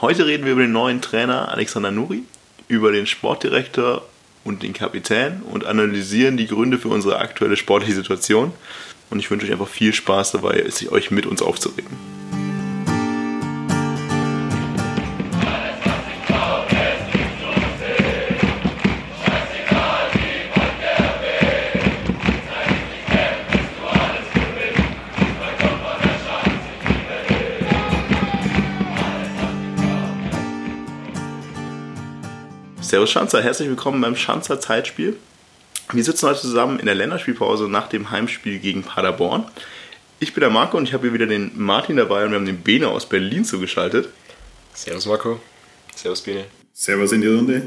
Heute reden wir über den neuen Trainer Alexander Nuri, über den Sportdirektor und den Kapitän und analysieren die Gründe für unsere aktuelle sportliche Situation. Und ich wünsche euch einfach viel Spaß dabei, euch mit uns aufzuregen. Servus Schanzer, herzlich willkommen beim Schanzer Zeitspiel. Wir sitzen heute zusammen in der Länderspielpause nach dem Heimspiel gegen Paderborn. Ich bin der Marco und ich habe hier wieder den Martin dabei und wir haben den Bene aus Berlin zugeschaltet. Servus Marco. Servus Bene. Servus in die Runde.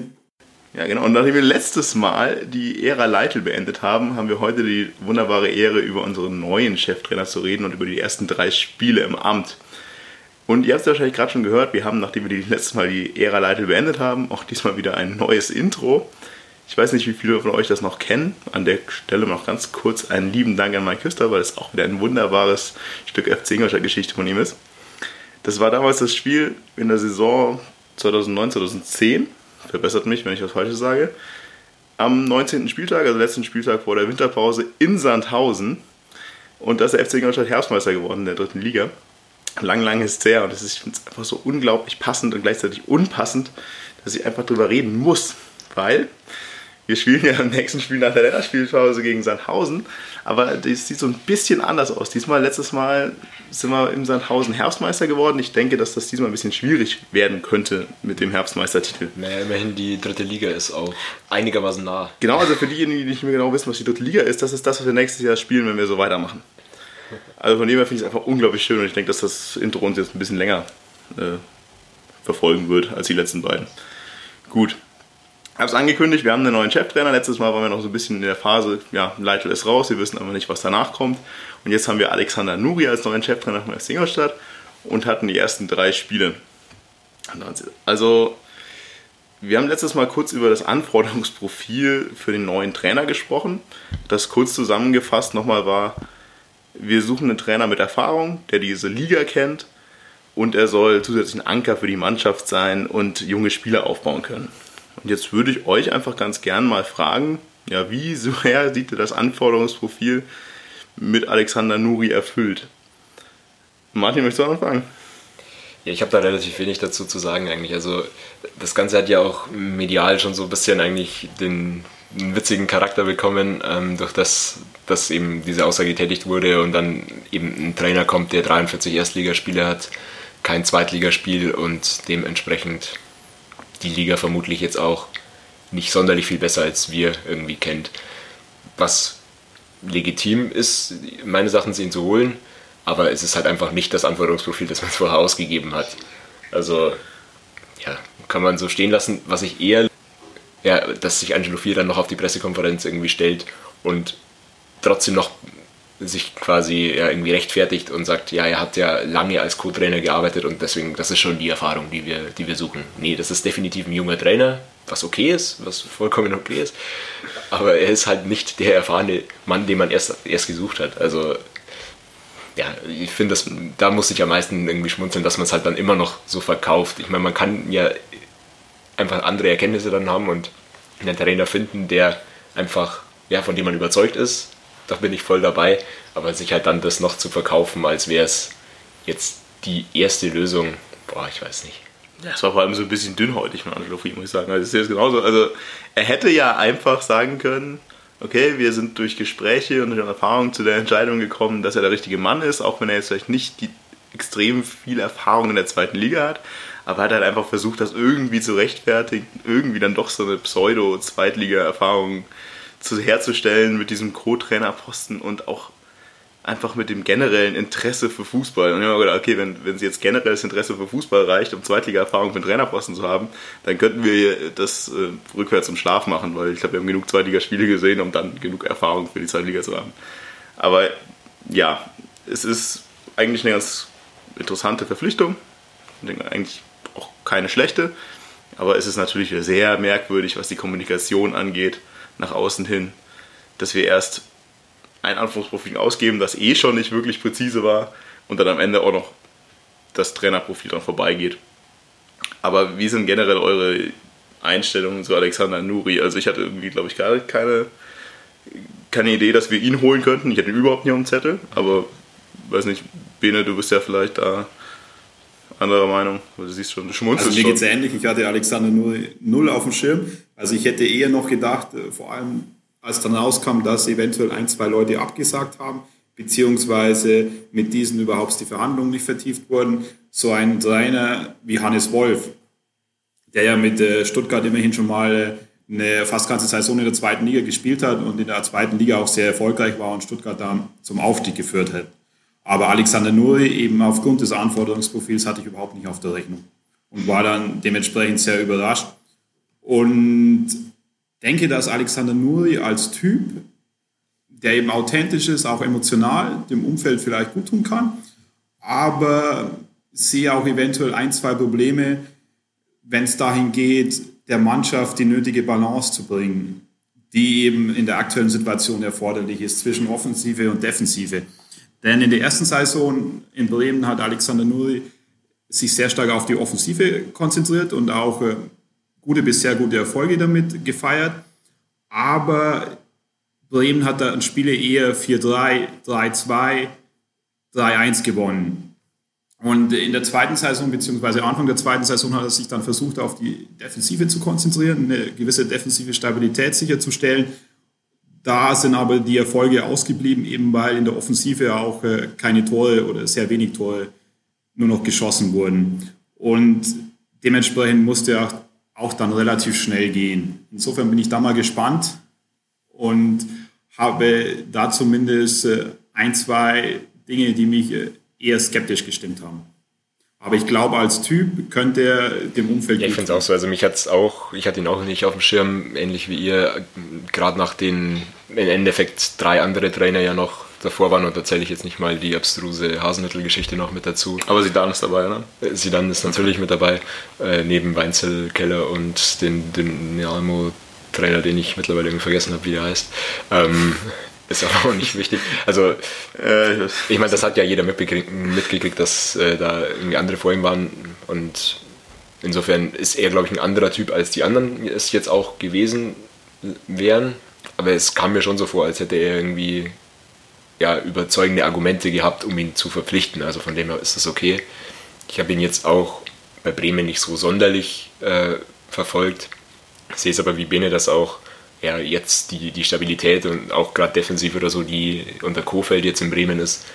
Ja, genau. Und nachdem wir letztes Mal die Ära Leitl beendet haben, haben wir heute die wunderbare Ehre, über unseren neuen Cheftrainer zu reden und über die ersten drei Spiele im Amt. Und ihr habt es wahrscheinlich gerade schon gehört, wir haben, nachdem wir die letztes Mal die Ära Leitl beendet haben, auch diesmal wieder ein neues Intro. Ich weiß nicht, wie viele von euch das noch kennen. An der Stelle noch ganz kurz einen lieben Dank an Mike Küster, weil es auch wieder ein wunderbares Stück FC Ingolstadt Geschichte von ihm ist. Das war damals das Spiel in der Saison 2009, 2010. Verbessert mich, wenn ich was Falsches sage. Am 19. Spieltag, also letzten Spieltag vor der Winterpause in Sandhausen. Und da ist der FC Ingolstadt Herbstmeister geworden in der dritten Liga lang, lang ist her und es ist, ich finde es einfach so unglaublich passend und gleichzeitig unpassend, dass ich einfach drüber reden muss, weil wir spielen ja im nächsten Spiel nach der Länderspielpause gegen Sandhausen, aber das sieht so ein bisschen anders aus. Diesmal, letztes Mal sind wir im Sandhausen Herbstmeister geworden. Ich denke, dass das diesmal ein bisschen schwierig werden könnte mit dem Herbstmeistertitel. Naja, immerhin die dritte Liga ist auch einigermaßen nah. Genau, also für diejenigen, die nicht mehr genau wissen, was die dritte Liga ist, das ist das, was wir nächstes Jahr spielen, wenn wir so weitermachen. Also von dem her finde ich es einfach unglaublich schön und ich denke, dass das Intro uns jetzt ein bisschen länger äh, verfolgen wird als die letzten beiden. Gut. Ich habe es angekündigt, wir haben einen neuen Cheftrainer. Letztes Mal waren wir noch so ein bisschen in der Phase, ja, Leitl ist raus, wir wissen aber nicht, was danach kommt. Und jetzt haben wir Alexander Nuri als neuen Cheftrainer von Ingolstadt und hatten die ersten drei Spiele. Also, wir haben letztes Mal kurz über das Anforderungsprofil für den neuen Trainer gesprochen. Das kurz zusammengefasst nochmal war, wir suchen einen Trainer mit Erfahrung, der diese Liga kennt und er soll zusätzlich ein Anker für die Mannschaft sein und junge Spieler aufbauen können. Und jetzt würde ich euch einfach ganz gern mal fragen, ja, wie sehr sieht ihr das Anforderungsprofil mit Alexander Nuri erfüllt? Martin, möchtest du anfangen? Ja, ich habe da relativ wenig dazu zu sagen eigentlich. Also das Ganze hat ja auch medial schon so ein bisschen eigentlich den witzigen Charakter bekommen, ähm, durch das, dass eben diese Aussage getätigt wurde und dann eben ein Trainer kommt, der 43 Erstligaspiele hat, kein Zweitligaspiel und dementsprechend die Liga vermutlich jetzt auch nicht sonderlich viel besser als wir irgendwie kennt. Was legitim ist, meine Sachen ihn zu holen, aber es ist halt einfach nicht das Anforderungsprofil, das man vorher ausgegeben hat. Also, ja, kann man so stehen lassen. Was ich eher ja, dass sich Angelo Fier dann noch auf die Pressekonferenz irgendwie stellt und trotzdem noch sich quasi ja, irgendwie rechtfertigt und sagt, ja, er hat ja lange als Co-Trainer gearbeitet und deswegen, das ist schon die Erfahrung, die wir, die wir suchen. Nee, das ist definitiv ein junger Trainer, was okay ist, was vollkommen okay ist, aber er ist halt nicht der erfahrene Mann, den man erst, erst gesucht hat. Also, ja, ich finde, da muss ich am meisten irgendwie schmunzeln, dass man es halt dann immer noch so verkauft. Ich meine, man kann ja einfach andere Erkenntnisse dann haben und einen Trainer finden, der einfach, ja, von dem man überzeugt ist. Da bin ich voll dabei. Aber sich halt dann das noch zu verkaufen, als wäre es jetzt die erste Lösung, boah, ich weiß nicht. Ja, es war vor allem so ein bisschen dünnhäutig von Angelo Fried, muss ich sagen. Also, es ist genauso. Also, er hätte ja einfach sagen können, okay, wir sind durch Gespräche und durch Erfahrung zu der Entscheidung gekommen, dass er der richtige Mann ist, auch wenn er jetzt vielleicht nicht die extrem viel Erfahrung in der zweiten Liga hat aber hat halt einfach versucht, das irgendwie zu rechtfertigen, irgendwie dann doch so eine Pseudo-Zweitliga-Erfahrung herzustellen mit diesem Co-Trainer-Posten und auch einfach mit dem generellen Interesse für Fußball. Und ich habe gedacht, okay, wenn, wenn sie jetzt generelles Interesse für Fußball reicht, um Zweitliga-Erfahrung für den Trainerposten zu haben, dann könnten wir das äh, rückwärts im Schlaf machen, weil ich glaube, wir haben genug Zweitligaspiele gesehen, um dann genug Erfahrung für die Zweitliga zu haben. Aber ja, es ist eigentlich eine ganz interessante Verpflichtung. Eigentlich auch keine schlechte. Aber es ist natürlich sehr merkwürdig, was die Kommunikation angeht, nach außen hin, dass wir erst ein Anforderungsprofil ausgeben, das eh schon nicht wirklich präzise war und dann am Ende auch noch das Trainerprofil dran vorbeigeht. Aber wie sind generell eure Einstellungen zu Alexander Nuri? Also ich hatte irgendwie, glaube ich, gar keine, keine Idee, dass wir ihn holen könnten. Ich hatte ihn überhaupt nicht auf dem Zettel, aber weiß nicht, Bene, du bist ja vielleicht da anderer Meinung, du siehst schon, du schmunzelst Also mir geht es ähnlich, ich hatte Alexander Nuri null auf dem Schirm. Also ich hätte eher noch gedacht, äh, vor allem als dann rauskam, dass eventuell ein, zwei Leute abgesagt haben, beziehungsweise mit diesen überhaupt die Verhandlungen nicht vertieft wurden, so ein Trainer wie Hannes Wolf, der ja mit äh, Stuttgart immerhin schon mal eine fast ganze Saison in der zweiten Liga gespielt hat und in der zweiten Liga auch sehr erfolgreich war und Stuttgart da zum Aufstieg geführt hat. Aber Alexander Nuri eben aufgrund des Anforderungsprofils hatte ich überhaupt nicht auf der Rechnung und war dann dementsprechend sehr überrascht. Und denke, dass Alexander Nuri als Typ, der eben authentisch ist, auch emotional, dem Umfeld vielleicht gut tun kann, aber sehe auch eventuell ein, zwei Probleme, wenn es dahin geht, der Mannschaft die nötige Balance zu bringen, die eben in der aktuellen Situation erforderlich ist zwischen Offensive und Defensive. Denn in der ersten Saison in Bremen hat Alexander Nuri sich sehr stark auf die Offensive konzentriert und auch äh, gute bis sehr gute Erfolge damit gefeiert. Aber Bremen hat da Spiele eher 4-3, 3-2, 3-1 gewonnen. Und in der zweiten Saison, beziehungsweise Anfang der zweiten Saison, hat er sich dann versucht, auf die Defensive zu konzentrieren, eine gewisse defensive Stabilität sicherzustellen. Da sind aber die Erfolge ausgeblieben, eben weil in der Offensive auch äh, keine Tore oder sehr wenig Tore nur noch geschossen wurden. Und dementsprechend musste er auch dann relativ schnell gehen. Insofern bin ich da mal gespannt und habe da zumindest äh, ein, zwei Dinge, die mich äh, eher skeptisch gestimmt haben. Aber ich glaube, als Typ könnte er dem Umfeld. Ja, ich finde es auch so. Also mich hat es auch, ich hatte ihn auch nicht auf dem Schirm, ähnlich wie ihr, gerade nach den im Endeffekt drei andere Trainer ja noch davor waren und da zähle ich jetzt nicht mal die abstruse Hasenmittel-Geschichte noch mit dazu. Aber Sidan ist dabei, ne? Sidan ist natürlich mit dabei, äh, neben Weinzel, Keller und den Dynamo-Trainer, den ich mittlerweile irgendwie vergessen habe, wie der heißt. Ähm, ist aber auch nicht wichtig. Also, äh, ich meine, das hat ja jeder mitgekriegt, mitgekriegt dass äh, da irgendwie andere vor ihm waren und insofern ist er, glaube ich, ein anderer Typ, als die anderen es jetzt auch gewesen wären. Aber es kam mir schon so vor, als hätte er irgendwie ja, überzeugende Argumente gehabt, um ihn zu verpflichten. Also von dem her ist das okay. Ich habe ihn jetzt auch bei Bremen nicht so sonderlich äh, verfolgt. Sehe es aber wie Bene das auch, ja, jetzt die, die Stabilität und auch gerade defensiv oder so, die unter Kofeld jetzt in Bremen ist,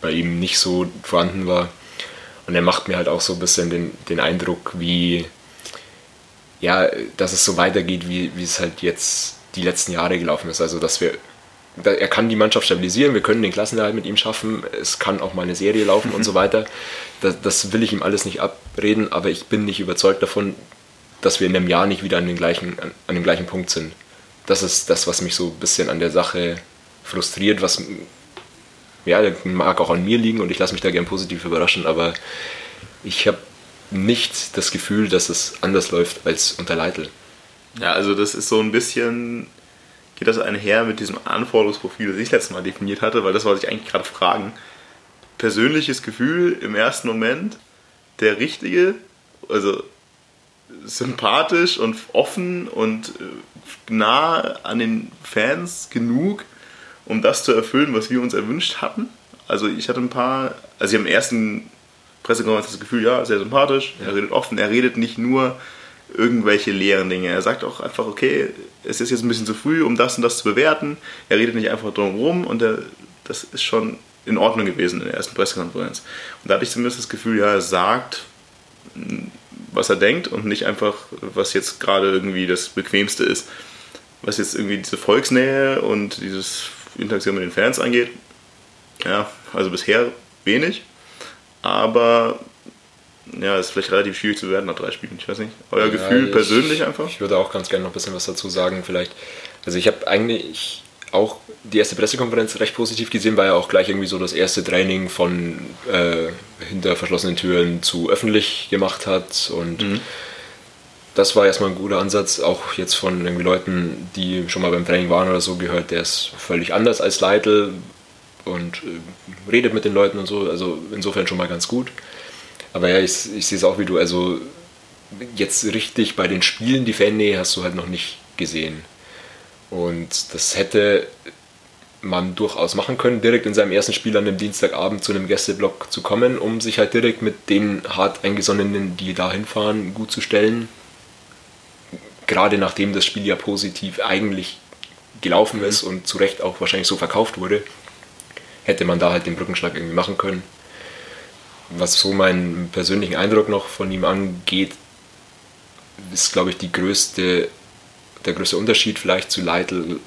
bei ihm nicht so vorhanden war. Und er macht mir halt auch so ein bisschen den, den Eindruck, wie, ja, dass es so weitergeht, wie, wie es halt jetzt die letzten Jahre gelaufen ist. Also, dass wir er kann die Mannschaft stabilisieren, wir können den Klassenerhalt mit ihm schaffen, es kann auch mal eine Serie laufen und so weiter. Das, das, will ich ihm alles nicht abreden, aber ich bin nicht überzeugt davon, dass wir in einem Jahr nicht wieder an, den gleichen, an, an dem gleichen Punkt sind. Das ist das, was mich so ein bisschen an der Sache frustriert, was ja, mag auch an mir liegen und ich lasse mich da gern positiv überraschen, aber ich habe nicht das Gefühl, dass es anders läuft als unter Leitl. Ja, also das ist so ein bisschen geht das einher mit diesem Anforderungsprofil, das ich letztes Mal definiert hatte, weil das wollte ich eigentlich gerade fragen. Persönliches Gefühl im ersten Moment, der richtige, also sympathisch und offen und äh, nah an den Fans genug, um das zu erfüllen, was wir uns erwünscht hatten. Also ich hatte ein paar, also ich habe im ersten Pressekonferenz das Gefühl, ja, sehr sympathisch, er redet offen, er redet nicht nur irgendwelche leeren Dinge. Er sagt auch einfach, okay, es ist jetzt ein bisschen zu früh, um das und das zu bewerten. Er redet nicht einfach drum rum und er, das ist schon in Ordnung gewesen in der ersten Pressekonferenz. Und da hatte ich zumindest das Gefühl, ja, er sagt, was er denkt und nicht einfach, was jetzt gerade irgendwie das Bequemste ist. Was jetzt irgendwie diese Volksnähe und dieses Interaktion mit den Fans angeht, Ja, also bisher wenig. Aber ja, ist vielleicht relativ schwierig zu werden nach drei Spielen. Ich weiß nicht. Euer ja, Gefühl ich, persönlich einfach? Ich würde auch ganz gerne noch ein bisschen was dazu sagen. Vielleicht. Also ich habe eigentlich auch die erste Pressekonferenz recht positiv gesehen, weil ja auch gleich irgendwie so das erste Training von äh, hinter verschlossenen Türen zu öffentlich gemacht hat und mhm. das war erstmal ein guter Ansatz, auch jetzt von irgendwie Leuten, die schon mal beim Training waren oder so gehört, der ist völlig anders als Leitl und äh, redet mit den Leuten und so, also insofern schon mal ganz gut. Aber ja, ich, ich sehe es auch wie du, also jetzt richtig bei den Spielen die Fannähe hast du halt noch nicht gesehen. Und das hätte man durchaus machen können, direkt in seinem ersten Spiel an dem Dienstagabend zu einem Gästeblock zu kommen, um sich halt direkt mit den hart eingesonnenen, die da hinfahren, gut zu stellen. Gerade nachdem das Spiel ja positiv eigentlich gelaufen mhm. ist und zu Recht auch wahrscheinlich so verkauft wurde, hätte man da halt den Brückenschlag irgendwie machen können. Was so meinen persönlichen Eindruck noch von ihm angeht, ist, glaube ich, die größte der größte Unterschied vielleicht zu Leitl,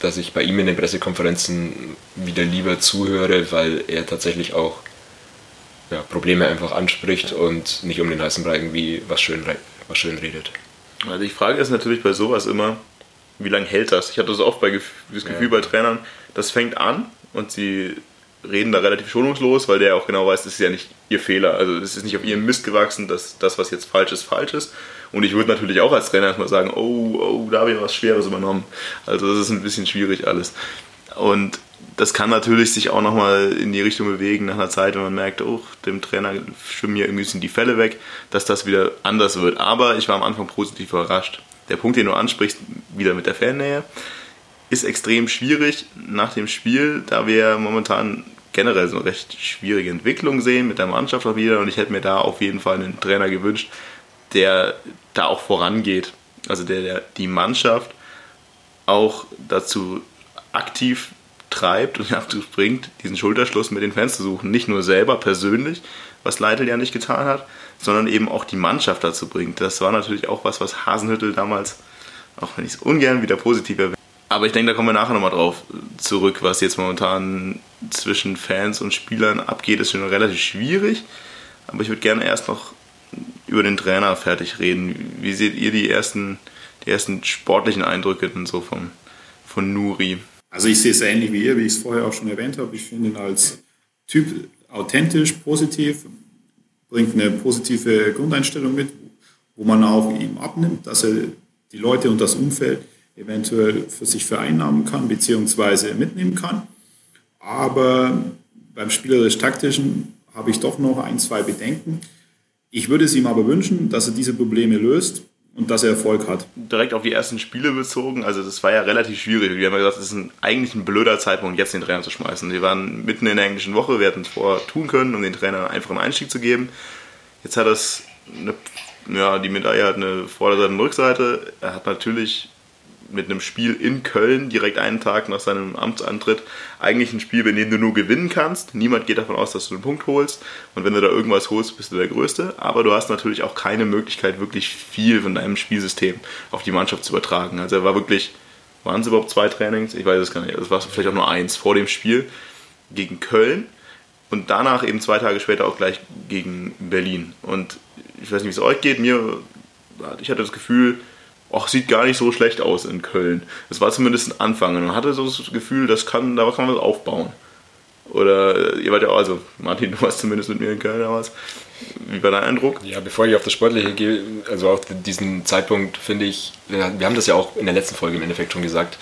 dass ich bei ihm in den Pressekonferenzen wieder lieber zuhöre, weil er tatsächlich auch ja, Probleme einfach anspricht und nicht um den heißen Brei irgendwie was schön, was schön redet. Also die Frage ist natürlich bei sowas immer, wie lange hält das? Ich hatte das oft bei das Gefühl ja. bei Trainern, das fängt an und sie reden da relativ schonungslos, weil der auch genau weiß, das ist ja nicht ihr Fehler. Also es ist nicht auf ihrem Mist gewachsen, dass das, was jetzt falsch ist, falsch ist. Und ich würde natürlich auch als Trainer erstmal sagen, oh, oh, da habe ich was Schweres übernommen. Also das ist ein bisschen schwierig alles. Und das kann natürlich sich auch nochmal in die Richtung bewegen nach einer Zeit, wenn man merkt, oh, dem Trainer schwimmen hier irgendwie die Fälle weg, dass das wieder anders wird. Aber ich war am Anfang positiv überrascht. Der Punkt, den du ansprichst, wieder mit der Fannähe, ist extrem schwierig nach dem Spiel, da wir momentan generell so eine recht schwierige Entwicklung sehen mit der Mannschaft auch wieder und ich hätte mir da auf jeden Fall einen Trainer gewünscht, der da auch vorangeht. Also der, der die Mannschaft auch dazu aktiv treibt und dazu bringt, diesen Schulterschluss mit den Fans zu suchen. Nicht nur selber persönlich, was Leitl ja nicht getan hat, sondern eben auch die Mannschaft dazu bringt. Das war natürlich auch was, was Hasenhüttel damals, auch wenn ich es ungern wieder positiv erwähne, aber ich denke, da kommen wir nachher nochmal drauf zurück, was jetzt momentan zwischen Fans und Spielern abgeht, ist schon relativ schwierig. Aber ich würde gerne erst noch über den Trainer fertig reden. Wie seht ihr die ersten, die ersten sportlichen Eindrücke denn so von, von Nuri? Also ich sehe es ähnlich wie ihr, wie ich es vorher auch schon erwähnt habe. Ich finde ihn als Typ authentisch, positiv, bringt eine positive Grundeinstellung mit, wo man auch ihm abnimmt, dass er die Leute und das Umfeld eventuell für sich vereinnahmen kann, beziehungsweise mitnehmen kann. Aber beim spielerisch-taktischen habe ich doch noch ein, zwei Bedenken. Ich würde es ihm aber wünschen, dass er diese Probleme löst und dass er Erfolg hat. Direkt auf die ersten Spiele bezogen, also das war ja relativ schwierig. Wir haben ja gesagt, es ist ein, eigentlich ein blöder Zeitpunkt, jetzt den Trainer zu schmeißen. Wir waren mitten in der englischen Woche, wir hätten es vorher tun können, um den Trainer einen einfachen Einstieg zu geben. Jetzt hat das eine, ja, die Medaille hat eine Vorderseite und Rückseite. Er hat natürlich mit einem Spiel in Köln direkt einen Tag nach seinem Amtsantritt eigentlich ein Spiel, bei dem du nur gewinnen kannst. Niemand geht davon aus, dass du einen Punkt holst. Und wenn du da irgendwas holst, bist du der Größte. Aber du hast natürlich auch keine Möglichkeit, wirklich viel von deinem Spielsystem auf die Mannschaft zu übertragen. Also er war wirklich, waren es überhaupt zwei Trainings? Ich weiß es gar nicht. Es war vielleicht auch nur eins vor dem Spiel gegen Köln. Und danach eben zwei Tage später auch gleich gegen Berlin. Und ich weiß nicht, wie es euch geht. Mir, ich hatte das Gefühl, ach, sieht gar nicht so schlecht aus in Köln. Das war zumindest ein Anfang. Und man hatte so das Gefühl, das kann, da kann man was aufbauen. Oder ihr wart ja auch, also Martin, du warst zumindest mit mir in Köln damals. Wie war dein Eindruck? Ja, bevor ich auf das Sportliche gehe, also auf diesen Zeitpunkt finde ich, wir haben das ja auch in der letzten Folge im Endeffekt schon gesagt,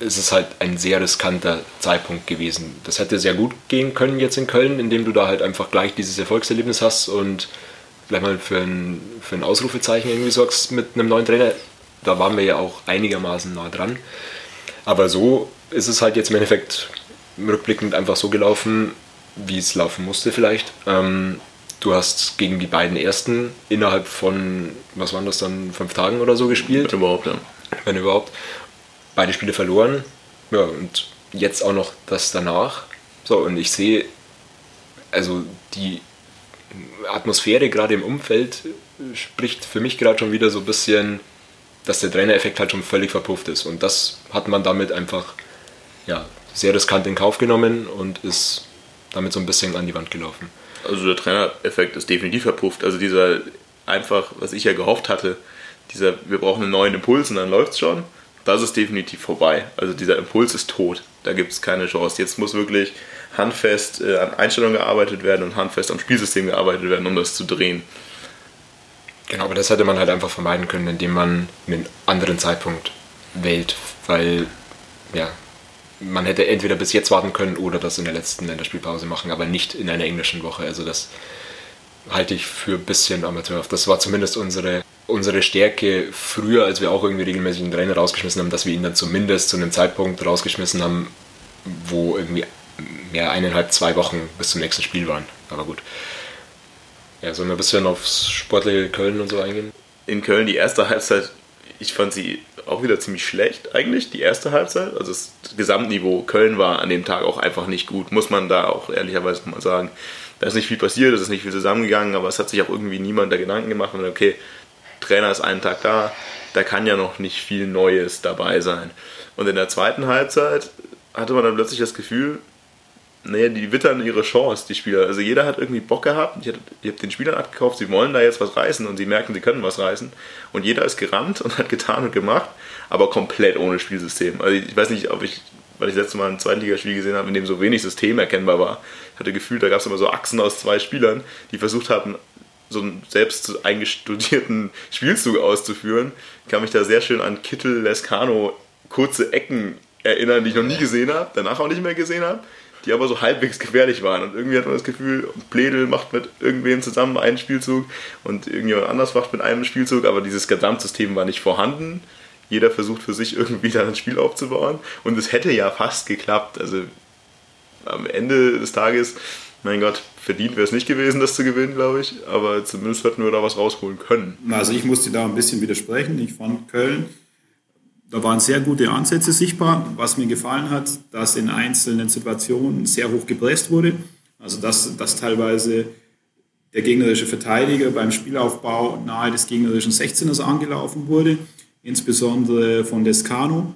es ist halt ein sehr riskanter Zeitpunkt gewesen. Das hätte sehr gut gehen können jetzt in Köln, indem du da halt einfach gleich dieses Erfolgserlebnis hast und vielleicht mal für ein, für ein Ausrufezeichen irgendwie sorgst mit einem neuen Trainer da waren wir ja auch einigermaßen nah dran. Aber so ist es halt jetzt im Endeffekt rückblickend einfach so gelaufen, wie es laufen musste vielleicht. Ähm, du hast gegen die beiden ersten innerhalb von, was waren das dann, fünf Tagen oder so gespielt. Wenn überhaupt, ja. Wenn überhaupt. Beide Spiele verloren. Ja, und jetzt auch noch das danach. So, und ich sehe, also die Atmosphäre gerade im Umfeld spricht für mich gerade schon wieder so ein bisschen dass der Trainereffekt halt schon völlig verpufft ist. Und das hat man damit einfach ja, sehr riskant in Kauf genommen und ist damit so ein bisschen an die Wand gelaufen. Also der Trainereffekt ist definitiv verpufft. Also dieser einfach, was ich ja gehofft hatte, dieser, wir brauchen einen neuen Impuls und dann läuft es schon, das ist definitiv vorbei. Also dieser Impuls ist tot. Da gibt es keine Chance. Jetzt muss wirklich handfest äh, an Einstellungen gearbeitet werden und handfest am Spielsystem gearbeitet werden, um das zu drehen. Genau, aber das hätte man halt einfach vermeiden können, indem man einen anderen Zeitpunkt wählt, weil ja, man hätte entweder bis jetzt warten können oder das in der letzten Länderspielpause machen, aber nicht in einer englischen Woche. Also das halte ich für ein bisschen amateurhaft. Das war zumindest unsere, unsere Stärke früher, als wir auch irgendwie regelmäßig einen Trainer rausgeschmissen haben, dass wir ihn dann zumindest zu einem Zeitpunkt rausgeschmissen haben, wo irgendwie mehr eineinhalb, zwei Wochen bis zum nächsten Spiel waren. Aber gut. Ja, sollen wir ein bisschen aufs sportliche Köln und so eingehen? In Köln die erste Halbzeit, ich fand sie auch wieder ziemlich schlecht eigentlich, die erste Halbzeit. Also das Gesamtniveau Köln war an dem Tag auch einfach nicht gut, muss man da auch ehrlicherweise mal sagen. Da ist nicht viel passiert, es ist nicht viel zusammengegangen, aber es hat sich auch irgendwie niemand da Gedanken gemacht und okay, Trainer ist einen Tag da, da kann ja noch nicht viel Neues dabei sein. Und in der zweiten Halbzeit hatte man dann plötzlich das Gefühl, naja, die wittern ihre Chance, die Spieler. Also jeder hat irgendwie Bock gehabt, ihr habt den Spielern abgekauft, sie wollen da jetzt was reißen und sie merken, sie können was reißen. Und jeder ist gerannt und hat getan und gemacht, aber komplett ohne Spielsystem. Also ich weiß nicht, ob ich, weil ich letztes Mal ein Zweitligaspiel gesehen habe, in dem so wenig System erkennbar war. Ich hatte Gefühl, da gab es immer so Achsen aus zwei Spielern, die versucht haben, so einen selbst eingestudierten Spielzug auszuführen. Ich kann mich da sehr schön an Kittel, Lescano kurze Ecken erinnern, die ich noch nie gesehen habe, danach auch nicht mehr gesehen habe die aber so halbwegs gefährlich waren. Und irgendwie hat man das Gefühl, Pledel macht mit irgendwem zusammen einen Spielzug und irgendjemand anders macht mit einem Spielzug, aber dieses Gesamtsystem war nicht vorhanden. Jeder versucht für sich irgendwie dann ein Spiel aufzubauen und es hätte ja fast geklappt. Also am Ende des Tages, mein Gott, verdient wäre es nicht gewesen, das zu gewinnen, glaube ich, aber zumindest hätten wir da was rausholen können. Also ich musste da ein bisschen widersprechen. Ich fand Köln da waren sehr gute Ansätze sichtbar. Was mir gefallen hat, dass in einzelnen Situationen sehr hoch gepresst wurde. Also dass, dass teilweise der gegnerische Verteidiger beim Spielaufbau nahe des gegnerischen 16ers angelaufen wurde, insbesondere von Descano.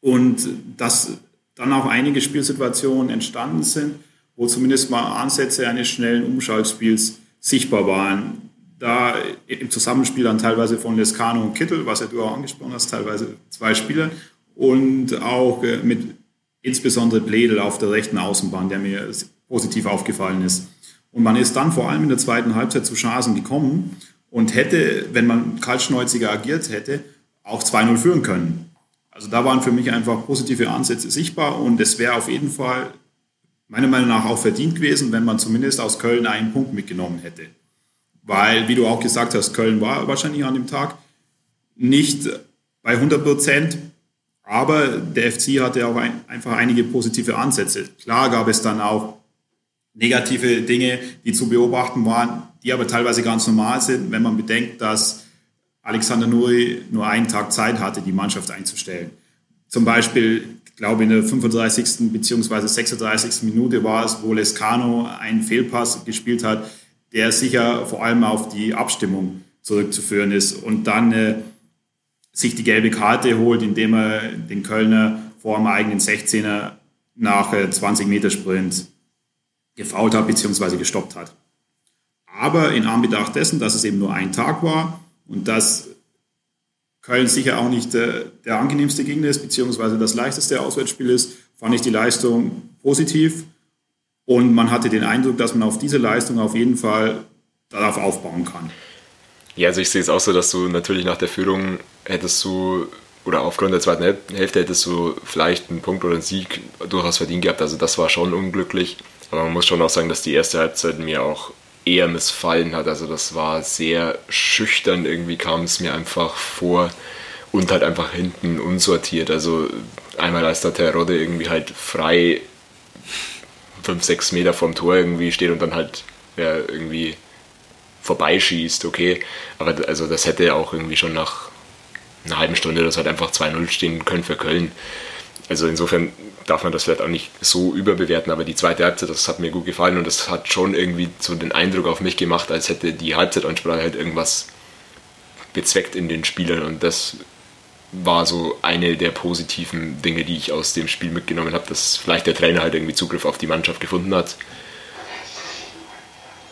Und dass dann auch einige Spielsituationen entstanden sind, wo zumindest mal Ansätze eines schnellen Umschaltspiels sichtbar waren da im Zusammenspiel dann teilweise von Lescano und Kittel, was ja du auch angesprochen hast, teilweise zwei Spieler und auch äh, mit insbesondere Bledel auf der rechten Außenbahn, der mir positiv aufgefallen ist. Und man ist dann vor allem in der zweiten Halbzeit zu Chancen gekommen und hätte, wenn man kaltschnäuziger agiert hätte, auch 2-0 führen können. Also da waren für mich einfach positive Ansätze sichtbar und es wäre auf jeden Fall meiner Meinung nach auch verdient gewesen, wenn man zumindest aus Köln einen Punkt mitgenommen hätte weil, wie du auch gesagt hast, Köln war wahrscheinlich an dem Tag nicht bei 100 Prozent, aber der FC hatte auch ein, einfach einige positive Ansätze. Klar gab es dann auch negative Dinge, die zu beobachten waren, die aber teilweise ganz normal sind, wenn man bedenkt, dass Alexander Nuri nur einen Tag Zeit hatte, die Mannschaft einzustellen. Zum Beispiel, ich glaube in der 35. bzw. 36. Minute war es, wo Lescano einen Fehlpass gespielt hat, der sicher vor allem auf die Abstimmung zurückzuführen ist und dann äh, sich die gelbe Karte holt, indem er den Kölner vor dem eigenen 16er nach äh, 20 Meter Sprint gefault hat bzw. gestoppt hat. Aber in Anbetracht dessen, dass es eben nur ein Tag war und dass Köln sicher auch nicht äh, der angenehmste Gegner ist, beziehungsweise das leichteste Auswärtsspiel ist, fand ich die Leistung positiv. Und man hatte den Eindruck, dass man auf diese Leistung auf jeden Fall darauf aufbauen kann. Ja, also ich sehe es auch so, dass du natürlich nach der Führung hättest du, oder aufgrund der zweiten Hälfte hättest du vielleicht einen Punkt oder einen Sieg durchaus verdient gehabt. Also das war schon unglücklich. Aber man muss schon auch sagen, dass die erste Halbzeit mir auch eher missfallen hat. Also das war sehr schüchtern, irgendwie kam es mir einfach vor und halt einfach hinten unsortiert. Also einmal als der Terodde irgendwie halt frei 5, 6 Meter vom Tor irgendwie steht und dann halt ja, irgendwie vorbeischießt, okay. Aber also das hätte auch irgendwie schon nach einer halben Stunde das halt einfach 2-0 stehen können für Köln. Also insofern darf man das vielleicht auch nicht so überbewerten, aber die zweite Halbzeit, das hat mir gut gefallen und das hat schon irgendwie so den Eindruck auf mich gemacht, als hätte die Halbzeitansprache halt irgendwas bezweckt in den Spielern und das war so eine der positiven Dinge, die ich aus dem Spiel mitgenommen habe, dass vielleicht der Trainer halt irgendwie Zugriff auf die Mannschaft gefunden hat.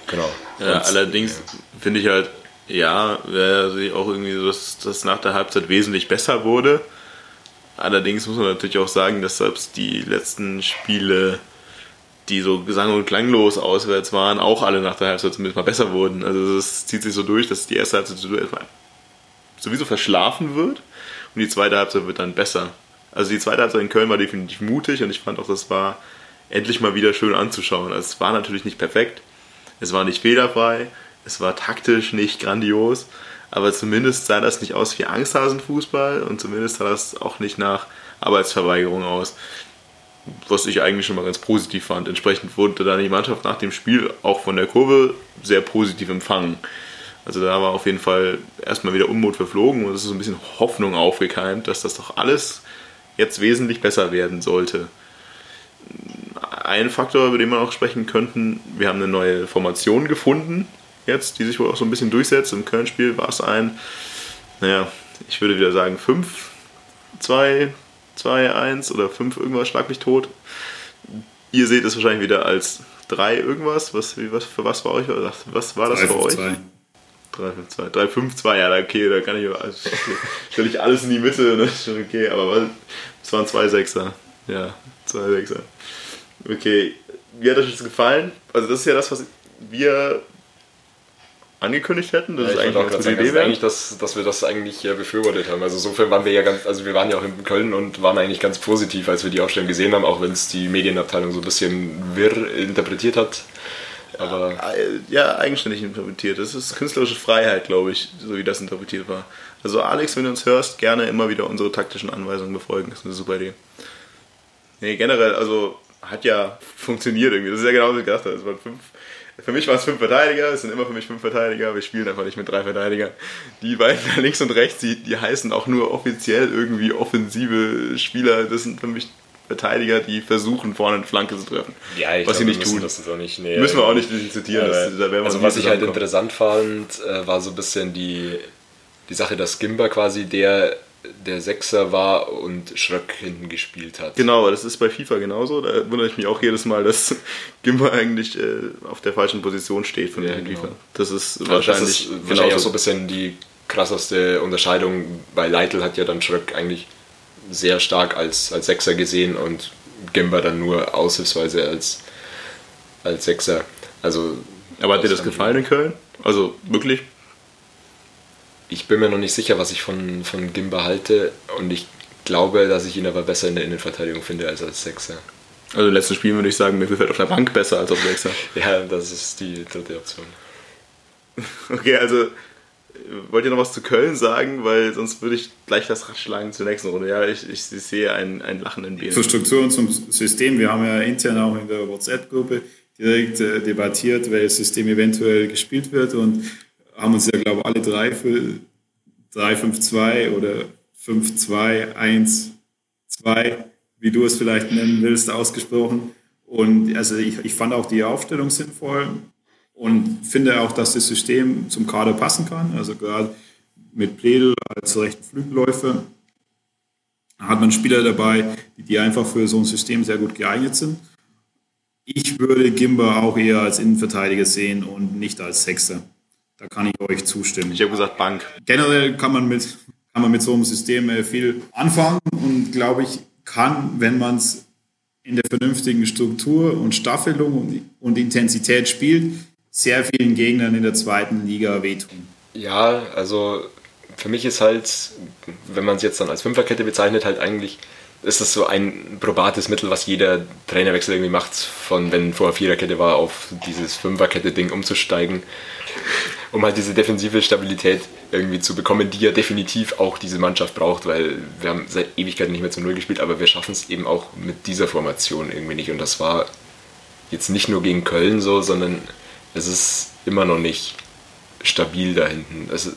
Genau. Ja, Und, allerdings ja. finde ich halt, ja, wäre auch irgendwie so, dass das nach der Halbzeit wesentlich besser wurde. Allerdings muss man natürlich auch sagen, dass selbst die letzten Spiele, die so gesang- und klanglos auswärts waren, auch alle nach der Halbzeit zumindest mal besser wurden. Also es zieht sich so durch, dass die erste Halbzeit sowieso verschlafen wird und die zweite Halbzeit wird dann besser. Also die zweite Halbzeit in Köln war definitiv mutig und ich fand auch, das war endlich mal wieder schön anzuschauen. Also es war natürlich nicht perfekt, es war nicht fehlerfrei, es war taktisch nicht grandios, aber zumindest sah das nicht aus wie Angsthasenfußball und zumindest sah das auch nicht nach Arbeitsverweigerung aus, was ich eigentlich schon mal ganz positiv fand. Entsprechend wurde dann die Mannschaft nach dem Spiel auch von der Kurve sehr positiv empfangen. Also da war auf jeden Fall erstmal wieder Unmut verflogen und es ist so ein bisschen Hoffnung aufgekeimt, dass das doch alles jetzt wesentlich besser werden sollte. Ein Faktor, über den wir auch sprechen könnten, wir haben eine neue Formation gefunden, jetzt, die sich wohl auch so ein bisschen durchsetzt. Im Köln-Spiel war es ein, naja, ich würde wieder sagen 5, 2, 2, 1 oder 5 irgendwas, schlag mich tot. Ihr seht es wahrscheinlich wieder als 3 irgendwas. Was, was, für was war euch? Was war das 3, für 5, euch? 2. 3, 5, 2. 3, 5, 2, ja, okay, da kann ich, also, stelle ich alles in die Mitte, ne? schon okay, aber es waren zwei Sechser. Ja, zwei Sechser. Okay, wie hat euch das gefallen? Also das ist ja das, was wir angekündigt hätten. Das ja, ist eigentlich eine gute Idee. Eigentlich, dass, dass wir das eigentlich ja befürwortet haben. Also insofern waren wir ja ganz, also wir waren ja auch in Köln und waren eigentlich ganz positiv, als wir die Aufstellung gesehen haben, auch wenn es die Medienabteilung so ein bisschen wirr interpretiert hat. Aber ja, eigenständig interpretiert. Das ist künstlerische Freiheit, glaube ich, so wie das interpretiert war. Also Alex, wenn du uns hörst, gerne immer wieder unsere taktischen Anweisungen befolgen. Das ist eine super Idee. Nee, generell, also hat ja funktioniert irgendwie. Das ist ja genau, was ich gedacht habe. Es waren fünf, für mich waren es fünf Verteidiger, es sind immer für mich fünf Verteidiger. Wir spielen einfach nicht mit drei Verteidigern. Die beiden links und rechts, die, die heißen auch nur offiziell irgendwie offensive Spieler. Das sind für mich Verteidiger, die versuchen, vorne eine Flanke zu treffen. Ja, ich was glaube, sie nicht tun. Das auch nicht, nee, müssen wir auch nicht zitieren. Das, da also was ich halt interessant fand, äh, war so ein bisschen die, die Sache, dass Gimba quasi der der Sechser war und Schröck hinten gespielt hat. Genau, das ist bei FIFA genauso. Da wundere ich mich auch jedes Mal, dass Gimba eigentlich äh, auf der falschen Position steht von ja, genau. FIFA. Das ist also wahrscheinlich, das ist wahrscheinlich auch so ein bisschen die krasseste Unterscheidung. Bei Leitl hat ja dann Schröck eigentlich sehr stark als, als Sechser gesehen und Gimba dann nur aushilfsweise als, als Sechser. Also, Aber hat dir das gefallen in Köln? Also wirklich? Ich bin mir noch nicht sicher, was ich von, von Gimba halte und ich glaube, dass ich ihn aber besser in der Innenverteidigung finde als als Sechser. Also im letzten Spiel würde ich sagen, mir gefällt auf der Bank besser als auf Sechser. ja, das ist die dritte Option. Okay, also wollt ihr noch was zu Köln sagen? Weil sonst würde ich gleich das schlagen zur nächsten Runde. Ja, ich, ich, ich sehe ein, ein Lachen in Bienen. Zur Struktur und zum System. Wir haben ja intern auch in der WhatsApp-Gruppe direkt äh, debattiert, welches System eventuell gespielt wird und haben uns ja, glaube ich, alle drei für 3-5-2 oder 5-2-1-2, wie du es vielleicht nennen willst, ausgesprochen. Und also ich, ich fand auch die Aufstellung sinnvoll und finde auch, dass das System zum Kader passen kann. Also gerade mit Pledel als rechten Flügelläufer hat man Spieler dabei, die einfach für so ein System sehr gut geeignet sind. Ich würde Gimba auch eher als Innenverteidiger sehen und nicht als Sechser. Da kann ich euch zustimmen. Ich habe gesagt Bank. Generell kann man mit, kann man mit so einem System äh, viel anfangen und glaube ich, kann, wenn man es in der vernünftigen Struktur und Staffelung und, und Intensität spielt, sehr vielen Gegnern in der zweiten Liga wehtun. Ja, also für mich ist halt, wenn man es jetzt dann als Fünferkette bezeichnet, halt eigentlich ist das so ein probates Mittel, was jeder Trainerwechsel irgendwie macht, von wenn vorher Viererkette war, auf dieses Fünferkette-Ding umzusteigen, um halt diese defensive Stabilität irgendwie zu bekommen, die ja definitiv auch diese Mannschaft braucht, weil wir haben seit Ewigkeiten nicht mehr zu Null gespielt, aber wir schaffen es eben auch mit dieser Formation irgendwie nicht. Und das war jetzt nicht nur gegen Köln so, sondern es ist immer noch nicht stabil da hinten. Es,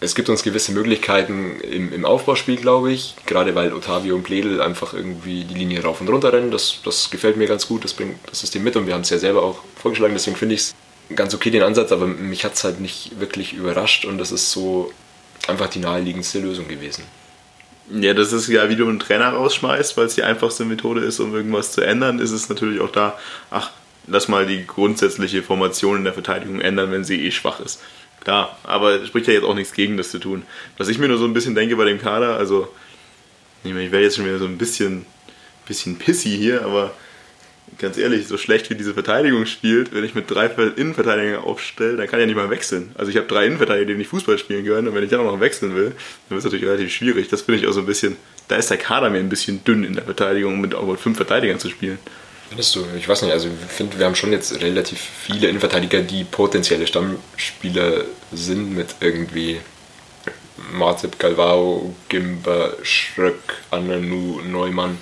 es gibt uns gewisse Möglichkeiten im, im Aufbauspiel, glaube ich, gerade weil Otavio und Pledel einfach irgendwie die Linie rauf und runter rennen. Das, das gefällt mir ganz gut, das bringt das System mit und wir haben es ja selber auch vorgeschlagen, deswegen finde ich es ganz okay den Ansatz, aber mich hat es halt nicht wirklich überrascht und das ist so, einfach die naheliegendste Lösung gewesen. Ja, das ist ja, wie du einen Trainer rausschmeißt, weil es die einfachste Methode ist, um irgendwas zu ändern, ist es natürlich auch da, ach, lass mal die grundsätzliche Formation in der Verteidigung ändern, wenn sie eh schwach ist. Klar, aber spricht ja jetzt auch nichts gegen, das zu tun. Was ich mir nur so ein bisschen denke bei dem Kader, also, ich werde jetzt schon wieder so ein bisschen, bisschen pissy hier, aber ganz ehrlich, so schlecht wie diese Verteidigung spielt, wenn ich mit drei Innenverteidigern aufstelle, dann kann ich ja nicht mal wechseln. Also ich habe drei Innenverteidiger, die nicht Fußball spielen können und wenn ich dann auch noch wechseln will, dann wird es natürlich relativ schwierig. Das finde ich auch so ein bisschen, da ist der Kader mir ein bisschen dünn in der Verteidigung, mit auch mit fünf Verteidigern zu spielen. Findest du? Ich weiß nicht, also ich finde, wir haben schon jetzt relativ viele Innenverteidiger, die potenzielle Stammspieler sind mit irgendwie Martip, Galvao, Gimber, Schröck, Ananu, Neumann.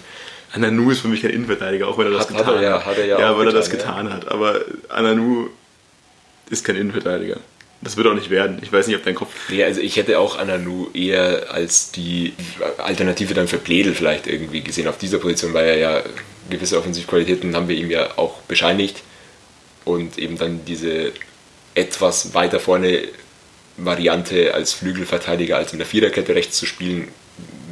Ananu ist für mich kein Innenverteidiger, auch wenn er das Hat- getan hat er ja- hat. er ja ja weil er das getan, getan hat. Aber Ananu ist kein Innenverteidiger. Das wird auch nicht werden. Ich weiß nicht, ob dein Kopf. Ja, also ich hätte auch Ananu eher als die Alternative dann für Bledel vielleicht irgendwie gesehen auf dieser Position, weil er ja gewisse Offensivqualitäten haben wir ihm ja auch bescheinigt und eben dann diese etwas weiter vorne Variante als Flügelverteidiger als in der Viererkette rechts zu spielen,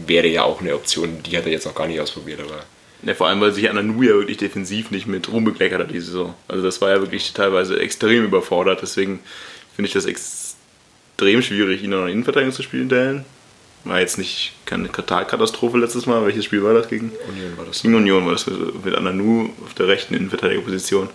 wäre ja auch eine Option, die hat er jetzt noch gar nicht ausprobiert, aber Ja, vor allem, weil sich Ananu ja wirklich defensiv nicht mit rumbekleckert hat diese Saison. Also das war ja wirklich teilweise extrem überfordert. Deswegen finde ich das extrem schwierig, ihn noch in Innenverteidigung zu spielen, Dellen. War jetzt nicht keine Totalkatastrophe letztes Mal. Welches Spiel war das gegen? Union war das. Gegen Union war das mit Ananu auf der rechten Innenverteidigerposition.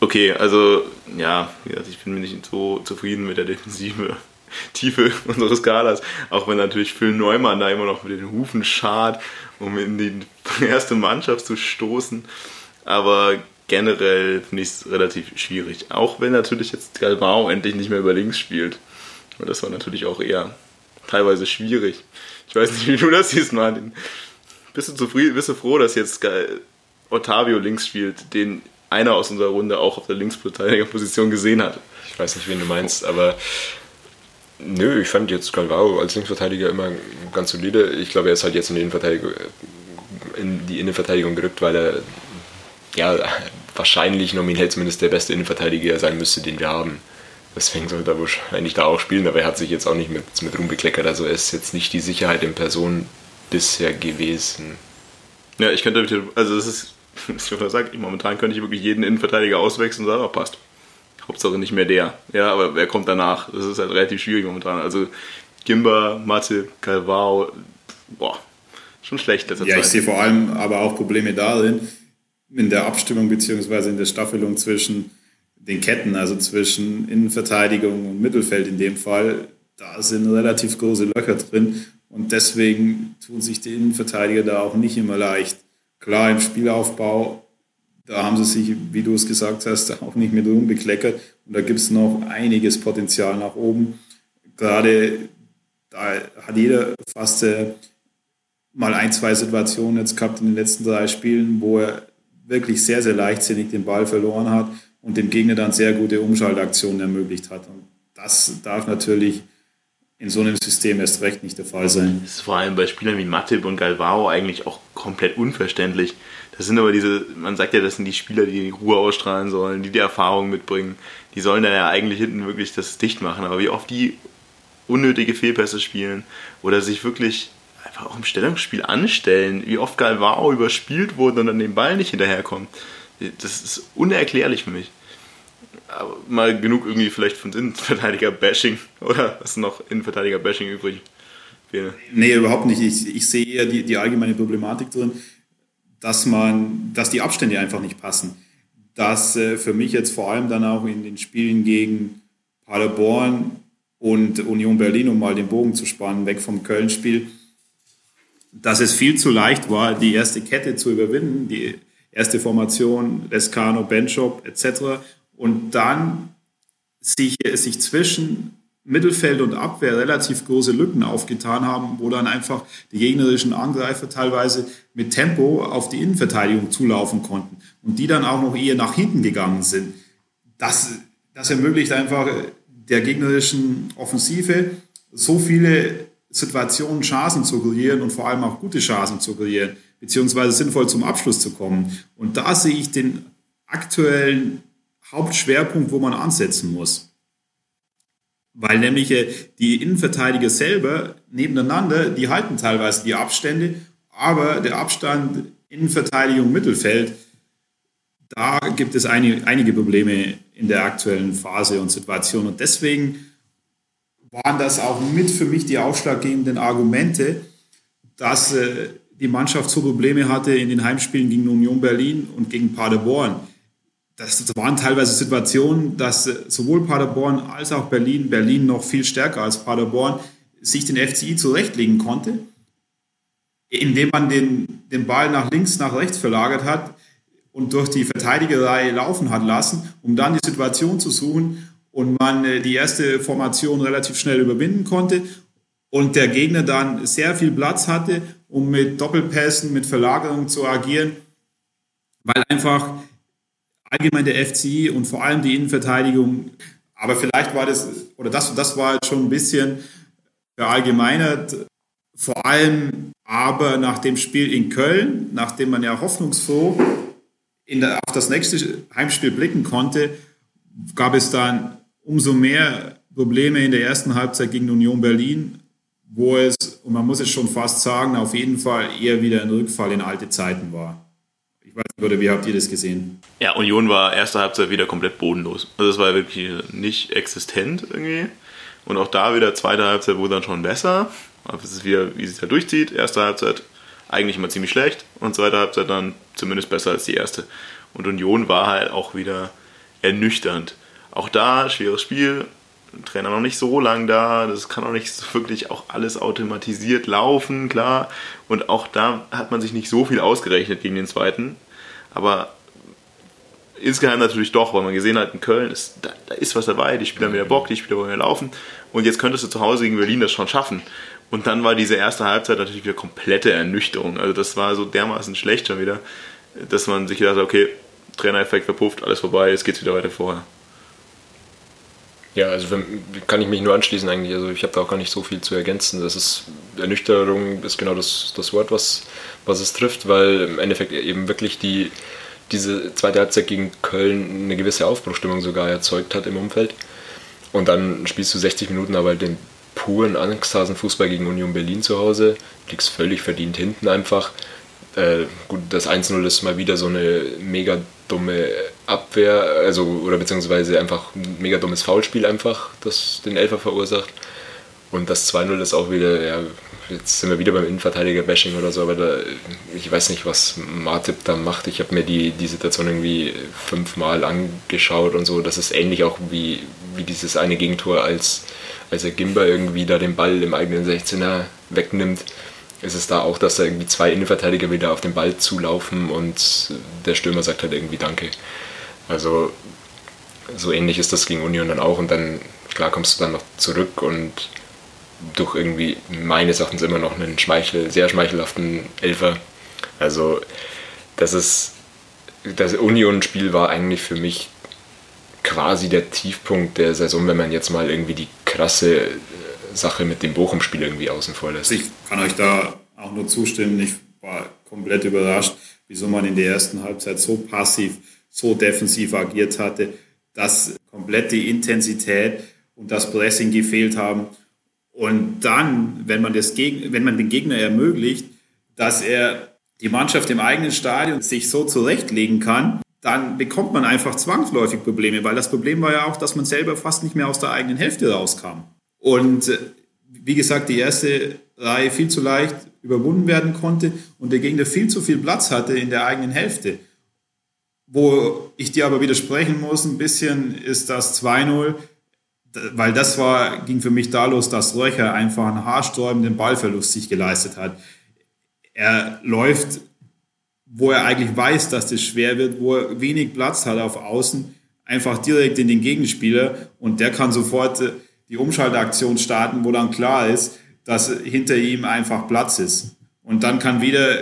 Okay, also ja, wie gesagt, ich bin mir nicht so zufrieden mit der defensive Tiefe unseres Kaders, auch wenn natürlich Phil Neumann da immer noch mit den Hufen schart, um in die erste Mannschaft zu stoßen. Aber generell finde ich es relativ schwierig. Auch wenn natürlich jetzt Galvao endlich nicht mehr über links spielt. Und das war natürlich auch eher teilweise schwierig. Ich weiß nicht, wie du das siehst, Martin. Bist du zufrieden, bist du froh, dass jetzt Ottavio links spielt, den einer aus unserer Runde auch auf der Linksverteidigerposition gesehen hat? Ich weiß nicht, wen du meinst, aber nö, ich fand jetzt Galvao als Linksverteidiger immer ganz solide. Ich glaube, er ist halt jetzt in die Innenverteidigung, in die Innenverteidigung gerückt, weil er ja wahrscheinlich nominell zumindest der beste Innenverteidiger sein müsste, den wir haben. Deswegen sollte er wahrscheinlich da auch spielen, aber er hat sich jetzt auch nicht mit, mit Ruhm bekleckert. Also er ist jetzt nicht die Sicherheit in Person bisher gewesen. Ja, ich könnte, also das ist, was ich sage, momentan könnte ich wirklich jeden Innenverteidiger auswechseln und sagen, oh, passt. Hauptsache nicht mehr der. Ja, aber wer kommt danach? Das ist halt relativ schwierig momentan. Also Gimba, Mathe, Calvao, boah, schon schlecht letzter Ja, ich Zeit. sehe vor allem aber auch Probleme darin, in der Abstimmung beziehungsweise in der Staffelung zwischen den Ketten, also zwischen Innenverteidigung und Mittelfeld in dem Fall. Da sind relativ große Löcher drin und deswegen tun sich die Innenverteidiger da auch nicht immer leicht. Klar, im Spielaufbau, da haben sie sich, wie du es gesagt hast, auch nicht mit rumbekleckert und da gibt es noch einiges Potenzial nach oben. Gerade da hat jeder fast äh, mal ein, zwei Situationen jetzt gehabt in den letzten drei Spielen, wo er wirklich sehr, sehr leichtsinnig den Ball verloren hat und dem Gegner dann sehr gute Umschaltaktionen ermöglicht hat. Und das darf natürlich in so einem System erst recht nicht der Fall sein. Das ist vor allem bei Spielern wie Matip und Galvao eigentlich auch komplett unverständlich. Das sind aber diese, man sagt ja, das sind die Spieler, die die Ruhe ausstrahlen sollen, die die Erfahrung mitbringen. Die sollen dann ja eigentlich hinten wirklich das dicht machen. Aber wie oft die unnötige Fehlpässe spielen oder sich wirklich einfach auch im Stellungsspiel anstellen, wie oft Galvao überspielt wurde und dann den Ball nicht hinterherkommt. Das ist unerklärlich für mich. Aber mal genug irgendwie vielleicht von Innenverteidiger-Bashing oder was noch Innenverteidiger-Bashing übrig? Wäre. Nee, überhaupt nicht. Ich, ich sehe eher die, die allgemeine Problematik drin, dass man, dass die Abstände einfach nicht passen. Dass äh, für mich jetzt vor allem dann auch in den Spielen gegen Paderborn und Union Berlin, um mal den Bogen zu spannen, weg vom Köln-Spiel, dass es viel zu leicht war, die erste Kette zu überwinden, die erste Formation, Lescano, Benchop etc. Und dann sich, sich zwischen Mittelfeld und Abwehr relativ große Lücken aufgetan haben, wo dann einfach die gegnerischen Angreifer teilweise mit Tempo auf die Innenverteidigung zulaufen konnten und die dann auch noch eher nach hinten gegangen sind. Das, das ermöglicht einfach der gegnerischen Offensive so viele Situationen, Chancen zu kreieren und vor allem auch gute Chancen zu kreieren, beziehungsweise sinnvoll zum Abschluss zu kommen. Und da sehe ich den aktuellen Hauptschwerpunkt, wo man ansetzen muss. weil nämlich äh, die Innenverteidiger selber nebeneinander, die halten teilweise die Abstände, aber der Abstand Innenverteidigung Mittelfeld, da gibt es einige, einige Probleme in der aktuellen Phase und Situation. Und deswegen waren das auch mit für mich die ausschlaggebenden Argumente, dass äh, die Mannschaft so Probleme hatte in den Heimspielen gegen Union Berlin und gegen Paderborn. Das waren teilweise Situationen, dass äh, sowohl Paderborn als auch Berlin, Berlin noch viel stärker als Paderborn, sich den FCI zurechtlegen konnte, indem man den, den Ball nach links, nach rechts verlagert hat und durch die Verteidigerei laufen hat lassen, um dann die Situation zu suchen und man äh, die erste Formation relativ schnell überwinden konnte und der Gegner dann sehr viel Platz hatte, um mit Doppelpässen, mit Verlagerung zu agieren, weil einfach allgemein der FCI und vor allem die Innenverteidigung, aber vielleicht war das, oder das, das war jetzt schon ein bisschen verallgemeinert, vor allem aber nach dem Spiel in Köln, nachdem man ja hoffnungsfroh in der, auf das nächste Heimspiel blicken konnte, gab es dann umso mehr Probleme in der ersten Halbzeit gegen Union Berlin, wo es, und man muss es schon fast sagen, auf jeden Fall eher wieder ein Rückfall in alte Zeiten war. Ich weiß nicht, wie habt ihr das gesehen? Ja, Union war erste Halbzeit wieder komplett bodenlos. Also es war wirklich nicht existent irgendwie. Und auch da wieder zweite Halbzeit wurde dann schon besser. Aber es ist wieder, wie sich da durchzieht. Erste Halbzeit eigentlich immer ziemlich schlecht und zweite Halbzeit dann zumindest besser als die erste. Und Union war halt auch wieder ernüchternd. Auch da, schweres Spiel, Trainer noch nicht so lang da, das kann auch nicht wirklich auch alles automatisiert laufen, klar. Und auch da hat man sich nicht so viel ausgerechnet gegen den zweiten. Aber insgeheim natürlich doch, weil man gesehen hat, in Köln ist, da, da ist was dabei, die Spieler haben wieder Bock, die Spieler wollen wieder laufen. Und jetzt könntest du zu Hause gegen Berlin das schon schaffen. Und dann war diese erste Halbzeit natürlich wieder komplette Ernüchterung. Also das war so dermaßen schlecht schon wieder, dass man sich gedacht hat, okay, Trainereffekt verpufft, alles vorbei, jetzt geht's wieder weiter vorher. Ja, also kann ich mich nur anschließen eigentlich. Also ich habe da auch gar nicht so viel zu ergänzen. Das ist Ernüchterung ist genau das, das Wort, was, was es trifft, weil im Endeffekt eben wirklich die, diese zweite Halbzeit gegen Köln eine gewisse Aufbruchstimmung sogar erzeugt hat im Umfeld. Und dann spielst du 60 Minuten aber den puren Angsthasen-Fußball gegen Union Berlin zu Hause, liegst völlig verdient hinten einfach. Äh, gut, das 1-0 ist mal wieder so eine mega dumme Abwehr, also oder beziehungsweise einfach ein mega dummes Foulspiel einfach, das den Elfer verursacht. Und das 2-0 ist auch wieder, ja, jetzt sind wir wieder beim Innenverteidiger-Bashing oder so, aber da, ich weiß nicht, was Martip da macht. Ich habe mir die, die Situation irgendwie fünfmal angeschaut und so. Das ist ähnlich auch wie, wie dieses eine Gegentor, als, als er Gimba irgendwie da den Ball im eigenen 16er wegnimmt ist es da auch, dass da irgendwie zwei Innenverteidiger wieder auf den Ball zulaufen und der Stürmer sagt halt irgendwie Danke. Also so ähnlich ist das gegen Union dann auch und dann, klar, kommst du dann noch zurück und durch irgendwie meines Erachtens immer noch einen Schmeichel, sehr schmeichelhaften Elfer. Also das ist, das Union-Spiel war eigentlich für mich quasi der Tiefpunkt der Saison, wenn man jetzt mal irgendwie die krasse Sache mit dem Bochum-Spiel irgendwie außen vor lässt. Ich kann euch da auch nur zustimmen. Ich war komplett überrascht, wieso man in der ersten Halbzeit so passiv, so defensiv agiert hatte, dass komplett die Intensität und das Pressing gefehlt haben. Und dann, wenn man, das, wenn man den Gegner ermöglicht, dass er die Mannschaft im eigenen Stadion sich so zurechtlegen kann, dann bekommt man einfach zwangsläufig Probleme, weil das Problem war ja auch, dass man selber fast nicht mehr aus der eigenen Hälfte rauskam. Und äh, wie gesagt, die erste Reihe viel zu leicht überwunden werden konnte und der Gegner viel zu viel Platz hatte in der eigenen Hälfte. Wo ich dir aber widersprechen muss, ein bisschen ist das 2-0, weil das war, ging für mich da los, dass Röcher einfach einen haarsträubenden Ballverlust sich geleistet hat. Er läuft, wo er eigentlich weiß, dass das schwer wird, wo er wenig Platz hat auf Außen, einfach direkt in den Gegenspieler und der kann sofort äh, die Umschaltaktion starten, wo dann klar ist, dass hinter ihm einfach Platz ist. Und dann kann wieder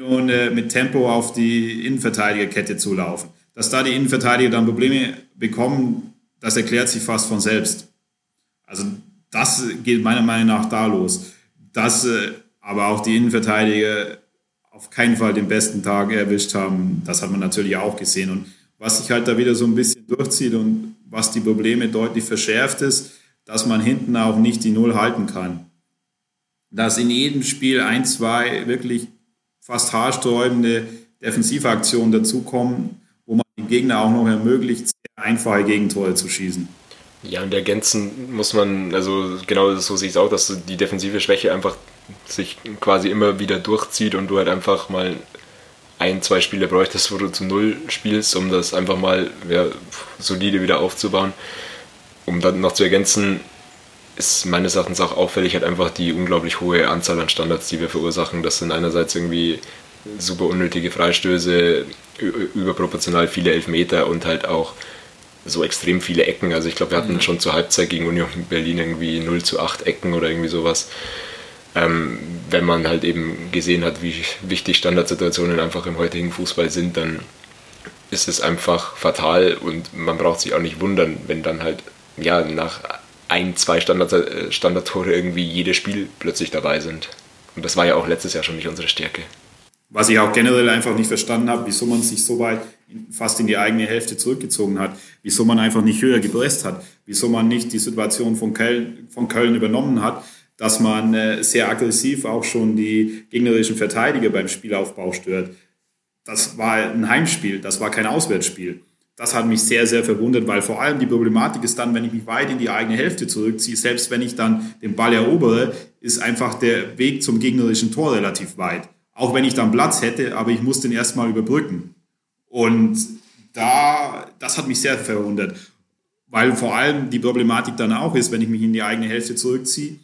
Union äh, mit Tempo auf die Innenverteidigerkette zulaufen. Dass da die Innenverteidiger dann Probleme bekommen, das erklärt sich fast von selbst. Also das geht meiner Meinung nach da los. Dass äh, aber auch die Innenverteidiger auf keinen Fall den besten Tag erwischt haben, das hat man natürlich auch gesehen. Und was sich halt da wieder so ein bisschen durchzieht und was die Probleme deutlich verschärft ist, dass man hinten auch nicht die Null halten kann. Dass in jedem Spiel ein, zwei wirklich fast haarsträubende Defensivaktionen dazukommen, wo man den Gegner auch noch ermöglicht, sehr einfache Gegentore zu schießen. Ja, und ergänzen muss man, also genau so sehe ich es auch, dass die defensive Schwäche einfach sich quasi immer wieder durchzieht und du halt einfach mal ein, zwei Spiele bräuchtest, wo du zu Null spielst, um das einfach mal ja, solide wieder aufzubauen. Um dann noch zu ergänzen, ist meines Erachtens auch auffällig halt einfach die unglaublich hohe Anzahl an Standards, die wir verursachen. Das sind einerseits irgendwie super unnötige Freistöße, überproportional viele Elfmeter und halt auch so extrem viele Ecken. Also ich glaube, wir hatten mhm. schon zur Halbzeit gegen Union Berlin irgendwie 0 zu 8 Ecken oder irgendwie sowas. Ähm, wenn man halt eben gesehen hat, wie wichtig Standardsituationen einfach im heutigen Fußball sind, dann ist es einfach fatal und man braucht sich auch nicht wundern, wenn dann halt ja nach ein, zwei Standard, äh, Standardtore irgendwie jedes Spiel plötzlich dabei sind. Und das war ja auch letztes Jahr schon nicht unsere Stärke. Was ich auch generell einfach nicht verstanden habe, wieso man sich so weit fast in die eigene Hälfte zurückgezogen hat, wieso man einfach nicht höher gepresst hat, wieso man nicht die Situation von Köln, von Köln übernommen hat dass man äh, sehr aggressiv auch schon die gegnerischen Verteidiger beim Spielaufbau stört. Das war ein Heimspiel, das war kein Auswärtsspiel. Das hat mich sehr, sehr verwundert, weil vor allem die Problematik ist dann, wenn ich mich weit in die eigene Hälfte zurückziehe, selbst wenn ich dann den Ball erobere, ist einfach der Weg zum gegnerischen Tor relativ weit. Auch wenn ich dann Platz hätte, aber ich muss den erstmal überbrücken. Und da, das hat mich sehr verwundert, weil vor allem die Problematik dann auch ist, wenn ich mich in die eigene Hälfte zurückziehe,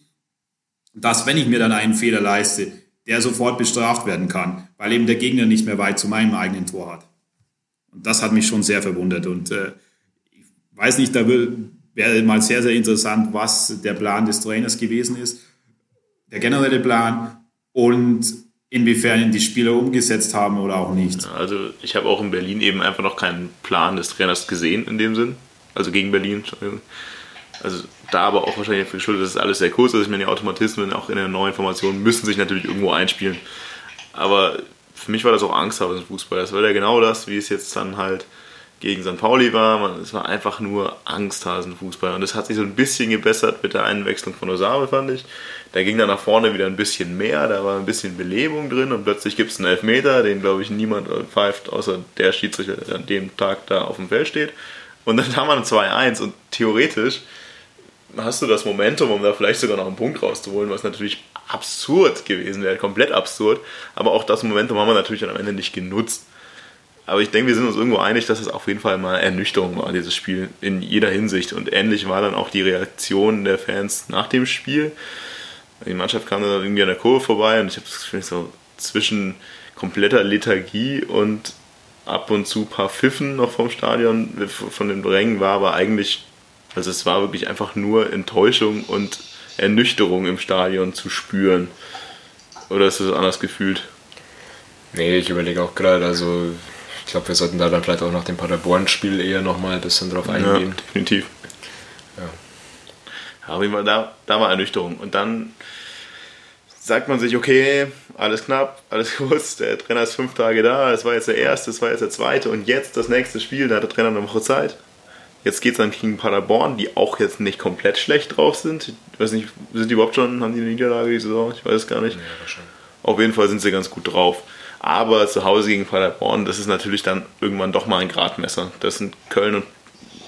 dass, wenn ich mir dann einen Fehler leiste, der sofort bestraft werden kann, weil eben der Gegner nicht mehr weit zu meinem eigenen Tor hat. Und das hat mich schon sehr verwundert. Und äh, ich weiß nicht, da wäre mal sehr, sehr interessant, was der Plan des Trainers gewesen ist, der generelle Plan und inwiefern die Spieler umgesetzt haben oder auch nicht. Also ich habe auch in Berlin eben einfach noch keinen Plan des Trainers gesehen in dem Sinn. Also gegen Berlin. Also da aber auch wahrscheinlich dafür geschuldet, dass es alles sehr kurz ist. Ich meine, die Automatismen auch in der neuen Formation müssen sich natürlich irgendwo einspielen. Aber für mich war das auch Angsthaben im Fußball. Das war ja genau das, wie es jetzt dann halt gegen St. Pauli war. Es war einfach nur Angsthasen-Fußball. Und es hat sich so ein bisschen gebessert mit der Einwechslung von Osame, fand ich. Da ging dann nach vorne wieder ein bisschen mehr, da war ein bisschen Belebung drin und plötzlich gibt es einen Elfmeter, den glaube ich niemand pfeift, außer der Schiedsrichter, der an dem Tag da auf dem Feld steht. Und dann haben wir ein 2-1 und theoretisch hast du das Momentum, um da vielleicht sogar noch einen Punkt rauszuholen, was natürlich absurd gewesen wäre, komplett absurd. Aber auch das Momentum haben wir natürlich dann am Ende nicht genutzt. Aber ich denke, wir sind uns irgendwo einig, dass es auf jeden Fall mal Ernüchterung war, dieses Spiel in jeder Hinsicht. Und ähnlich war dann auch die Reaktion der Fans nach dem Spiel. Die Mannschaft kam dann irgendwie an der Kurve vorbei und ich habe das Gefühl, so zwischen kompletter Lethargie und ab und zu ein paar Pfiffen noch vom Stadion, von den Drängen war aber eigentlich also es war wirklich einfach nur Enttäuschung und Ernüchterung im Stadion zu spüren. Oder ist das anders gefühlt? Nee, ich überlege auch gerade, also ich glaube, wir sollten da dann vielleicht auch nach dem Paderborn-Spiel eher nochmal ein bisschen drauf eingehen. Ja, definitiv. Ja. auf jeden Fall, da, da war Ernüchterung. Und dann sagt man sich, okay, alles knapp, alles kurz, der Trainer ist fünf Tage da, es war jetzt der erste, es war jetzt der zweite und jetzt das nächste Spiel, da hat der Trainer eine Woche Zeit. Jetzt geht es dann gegen Paderborn, die auch jetzt nicht komplett schlecht drauf sind. Ich weiß nicht, sind die überhaupt schon, haben die eine Niederlage die Saison? Ich weiß es gar nicht. Ja, Auf jeden Fall sind sie ganz gut drauf. Aber zu Hause gegen Paderborn, das ist natürlich dann irgendwann doch mal ein Gradmesser. Das sind Köln und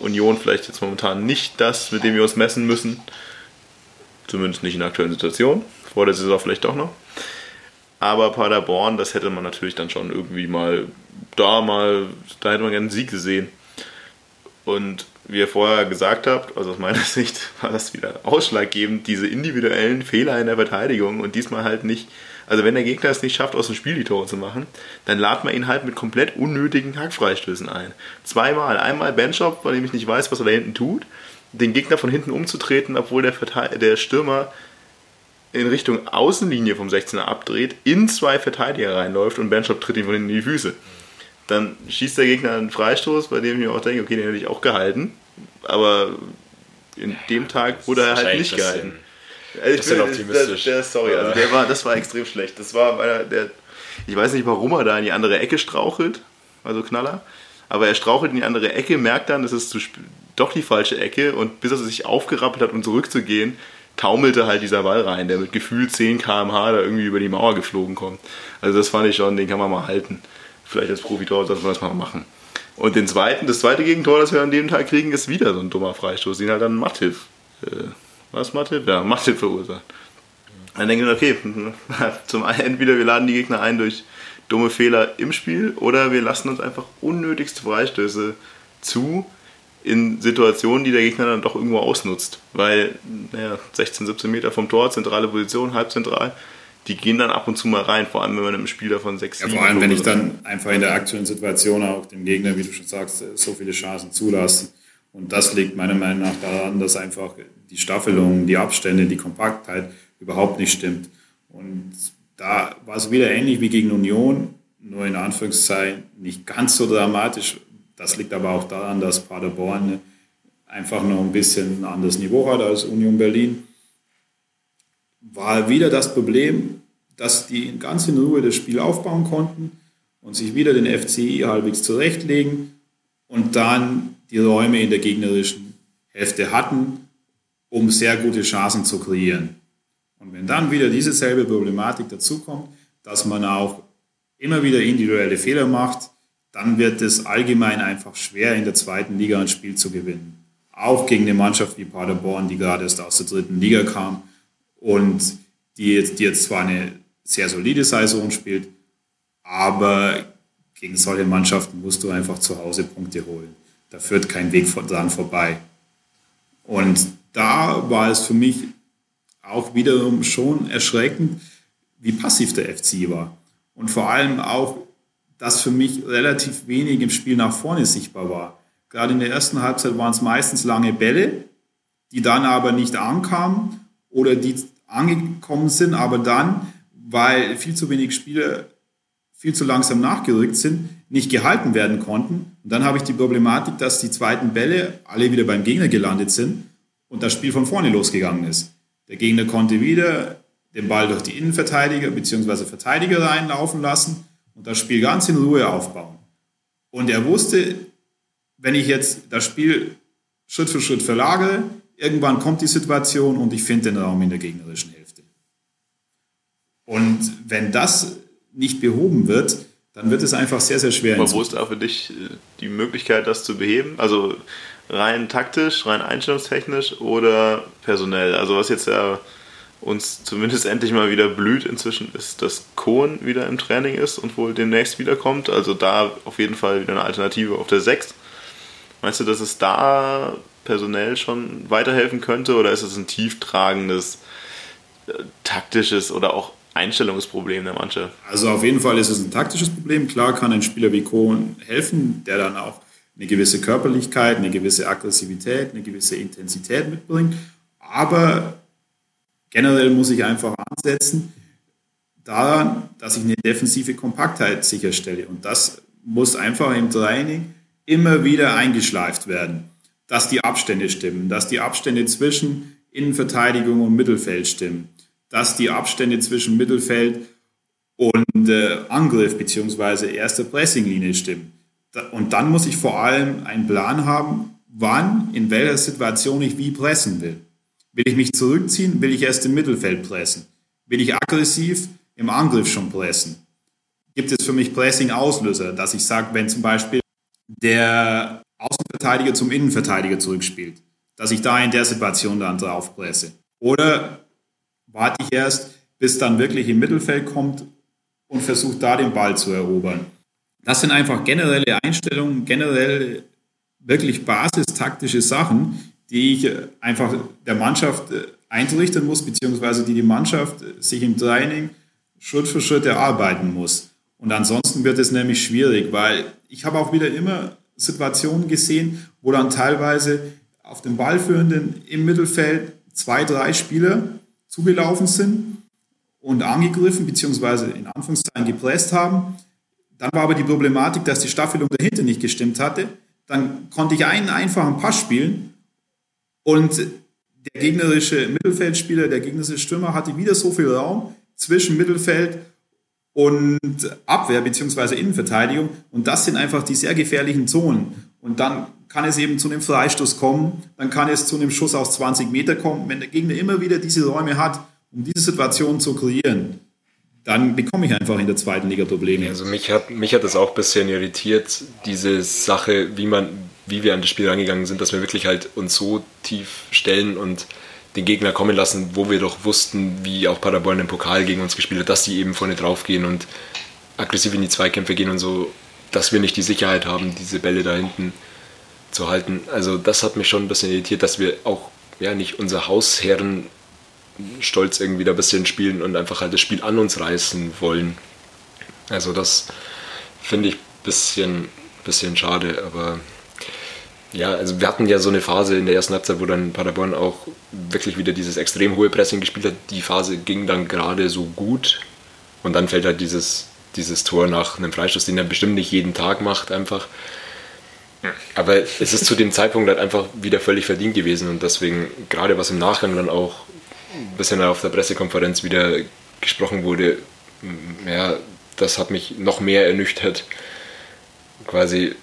Union vielleicht jetzt momentan nicht das, mit dem wir uns messen müssen. Zumindest nicht in der aktuellen Situation. Vor der Saison vielleicht doch noch. Aber Paderborn, das hätte man natürlich dann schon irgendwie mal da mal, da hätte man gerne einen Sieg gesehen. Und wie ihr vorher gesagt habt, also aus meiner Sicht war das wieder ausschlaggebend, diese individuellen Fehler in der Verteidigung und diesmal halt nicht, also wenn der Gegner es nicht schafft, aus dem Spiel die Tore zu machen, dann ladet man ihn halt mit komplett unnötigen Hackfreistößen ein. Zweimal, einmal Benchop, bei dem ich nicht weiß, was er da hinten tut, den Gegner von hinten umzutreten, obwohl der, der Stürmer in Richtung Außenlinie vom 16er abdreht, in zwei Verteidiger reinläuft und Benchop tritt ihm von hinten in die Füße. Dann schießt der Gegner einen Freistoß, bei dem ich mir auch denke, okay, den hätte ich auch gehalten. Aber in dem Tag wurde er halt nicht gehalten. Also bisschen optimistisch. Der, der, sorry, also der war, das war extrem schlecht. Das war der, der, ich weiß nicht, warum er da in die andere Ecke strauchelt, also Knaller. Aber er strauchelt in die andere Ecke, merkt dann, das ist zu, doch die falsche Ecke und bis er sich aufgerappelt hat, um zurückzugehen, taumelte halt dieser Ball rein, der mit gefühlt 10 km/h da irgendwie über die Mauer geflogen kommt. Also das fand ich schon, den kann man mal halten. Vielleicht als Profitor sollte man das mal machen. Und den zweiten, das zweite Gegentor, das wir an dem Tag kriegen, ist wieder so ein dummer Freistoß, den halt dann Mattiv, äh, was Mattiv? Ja, Mattiv verursacht. Dann denke ich, okay, zum einen entweder wir laden die Gegner ein durch dumme Fehler im Spiel oder wir lassen uns einfach unnötigste Freistöße zu, in Situationen, die der Gegner dann doch irgendwo ausnutzt. Weil naja, 16, 17 Meter vom Tor, zentrale Position, halbzentral, die gehen dann ab und zu mal rein, vor allem wenn man im Spiel davon 6, ja, Vor allem, wenn ich dann einfach in der aktuellen Situation auch dem Gegner, wie du schon sagst, so viele Chancen zulasse. Und das liegt meiner Meinung nach daran, dass einfach die Staffelung, die Abstände, die Kompaktheit überhaupt nicht stimmt. Und da war es wieder ähnlich wie gegen Union, nur in Anführungszeichen nicht ganz so dramatisch, das liegt aber auch daran, dass Paderborn einfach noch ein bisschen ein anderes Niveau hat als Union Berlin. War wieder das Problem, dass die ganz in Ruhe das Spiel aufbauen konnten und sich wieder den FCI halbwegs zurechtlegen und dann die Räume in der gegnerischen Hälfte hatten, um sehr gute Chancen zu kreieren. Und wenn dann wieder diese selbe Problematik dazukommt, dass man auch immer wieder individuelle Fehler macht, dann wird es allgemein einfach schwer, in der zweiten Liga ein Spiel zu gewinnen. Auch gegen eine Mannschaft wie Paderborn, die gerade erst aus der dritten Liga kam und die jetzt, die jetzt zwar eine sehr solide Saison spielt, aber gegen solche Mannschaften musst du einfach zu Hause Punkte holen. Da führt kein Weg dran vorbei. Und da war es für mich auch wiederum schon erschreckend, wie passiv der FC war. Und vor allem auch, dass für mich relativ wenig im Spiel nach vorne sichtbar war. Gerade in der ersten Halbzeit waren es meistens lange Bälle, die dann aber nicht ankamen oder die angekommen sind, aber dann, weil viel zu wenig Spieler viel zu langsam nachgerückt sind, nicht gehalten werden konnten. Und dann habe ich die Problematik, dass die zweiten Bälle alle wieder beim Gegner gelandet sind und das Spiel von vorne losgegangen ist. Der Gegner konnte wieder den Ball durch die Innenverteidiger bzw. Verteidiger reinlaufen lassen und das Spiel ganz in Ruhe aufbauen. Und er wusste, wenn ich jetzt das Spiel Schritt für Schritt verlagere, irgendwann kommt die Situation und ich finde den Raum in der gegnerischen Hälfte. Und wenn das nicht behoben wird, dann wird es einfach sehr, sehr schwer. Aber wo ist da für dich äh, die Möglichkeit, das zu beheben? Also rein taktisch, rein einstellungstechnisch oder personell? Also was jetzt ja uns zumindest endlich mal wieder blüht inzwischen ist, dass Kohn wieder im Training ist und wohl demnächst wiederkommt. Also da auf jeden Fall wieder eine Alternative auf der 6. Meinst du, dass es da personell schon weiterhelfen könnte oder ist es ein tieftragendes, äh, taktisches oder auch Einstellungsproblem der Mannschaft? Also auf jeden Fall ist es ein taktisches Problem. Klar kann ein Spieler wie Kohn helfen, der dann auch eine gewisse Körperlichkeit, eine gewisse Aggressivität, eine gewisse Intensität mitbringt. Aber Generell muss ich einfach ansetzen daran, dass ich eine defensive Kompaktheit sicherstelle. Und das muss einfach im Training immer wieder eingeschleift werden, dass die Abstände stimmen, dass die Abstände zwischen Innenverteidigung und Mittelfeld stimmen, dass die Abstände zwischen Mittelfeld und äh, Angriff bzw. erster Pressinglinie stimmen. Und dann muss ich vor allem einen Plan haben, wann, in welcher Situation ich wie pressen will. Will ich mich zurückziehen? Will ich erst im Mittelfeld pressen? Will ich aggressiv im Angriff schon pressen? Gibt es für mich Pressing-Auslöser, dass ich sage, wenn zum Beispiel der Außenverteidiger zum Innenverteidiger zurückspielt, dass ich da in der Situation dann drauf presse? Oder warte ich erst, bis dann wirklich im Mittelfeld kommt und versuche da den Ball zu erobern? Das sind einfach generelle Einstellungen, generell wirklich basistaktische Sachen, die ich einfach der Mannschaft äh, eintrichten muss, beziehungsweise die die Mannschaft äh, sich im Training Schritt für Schritt erarbeiten muss. Und ansonsten wird es nämlich schwierig, weil ich habe auch wieder immer Situationen gesehen, wo dann teilweise auf dem Ballführenden im Mittelfeld zwei, drei Spieler zugelaufen sind und angegriffen, beziehungsweise in Anführungszeichen gepresst haben. Dann war aber die Problematik, dass die Staffelung dahinter nicht gestimmt hatte. Dann konnte ich einen einfachen Pass spielen und der gegnerische Mittelfeldspieler, der gegnerische Stürmer hatte wieder so viel Raum zwischen Mittelfeld und Abwehr bzw. Innenverteidigung. Und das sind einfach die sehr gefährlichen Zonen. Und dann kann es eben zu einem Freistoß kommen, dann kann es zu einem Schuss aus 20 Meter kommen. Wenn der Gegner immer wieder diese Räume hat, um diese Situation zu kreieren, dann bekomme ich einfach in der zweiten Liga Probleme. Also mich hat, mich hat das auch ein bisschen irritiert, diese Sache, wie man, wie wir an das Spiel rangegangen sind, dass wir wirklich halt uns so tief stellen und den Gegner kommen lassen, wo wir doch wussten, wie auch Paderborn im Pokal gegen uns gespielt hat, dass sie eben vorne drauf gehen und aggressiv in die Zweikämpfe gehen und so, dass wir nicht die Sicherheit haben, diese Bälle da hinten zu halten. Also das hat mich schon ein bisschen irritiert, dass wir auch ja nicht unser Hausherren Stolz irgendwie da ein bisschen spielen und einfach halt das Spiel an uns reißen wollen. Also das finde ich ein bisschen, bisschen schade, aber ja, also wir hatten ja so eine Phase in der ersten Halbzeit, wo dann Paderborn auch wirklich wieder dieses extrem hohe Pressing gespielt hat. Die Phase ging dann gerade so gut und dann fällt halt dieses, dieses Tor nach einem Freistoß, den er bestimmt nicht jeden Tag macht, einfach. Aber es ist zu dem Zeitpunkt halt einfach wieder völlig verdient gewesen und deswegen, gerade was im Nachgang dann auch ein bisschen auf der Pressekonferenz wieder gesprochen wurde, ja, das hat mich noch mehr ernüchtert. Quasi,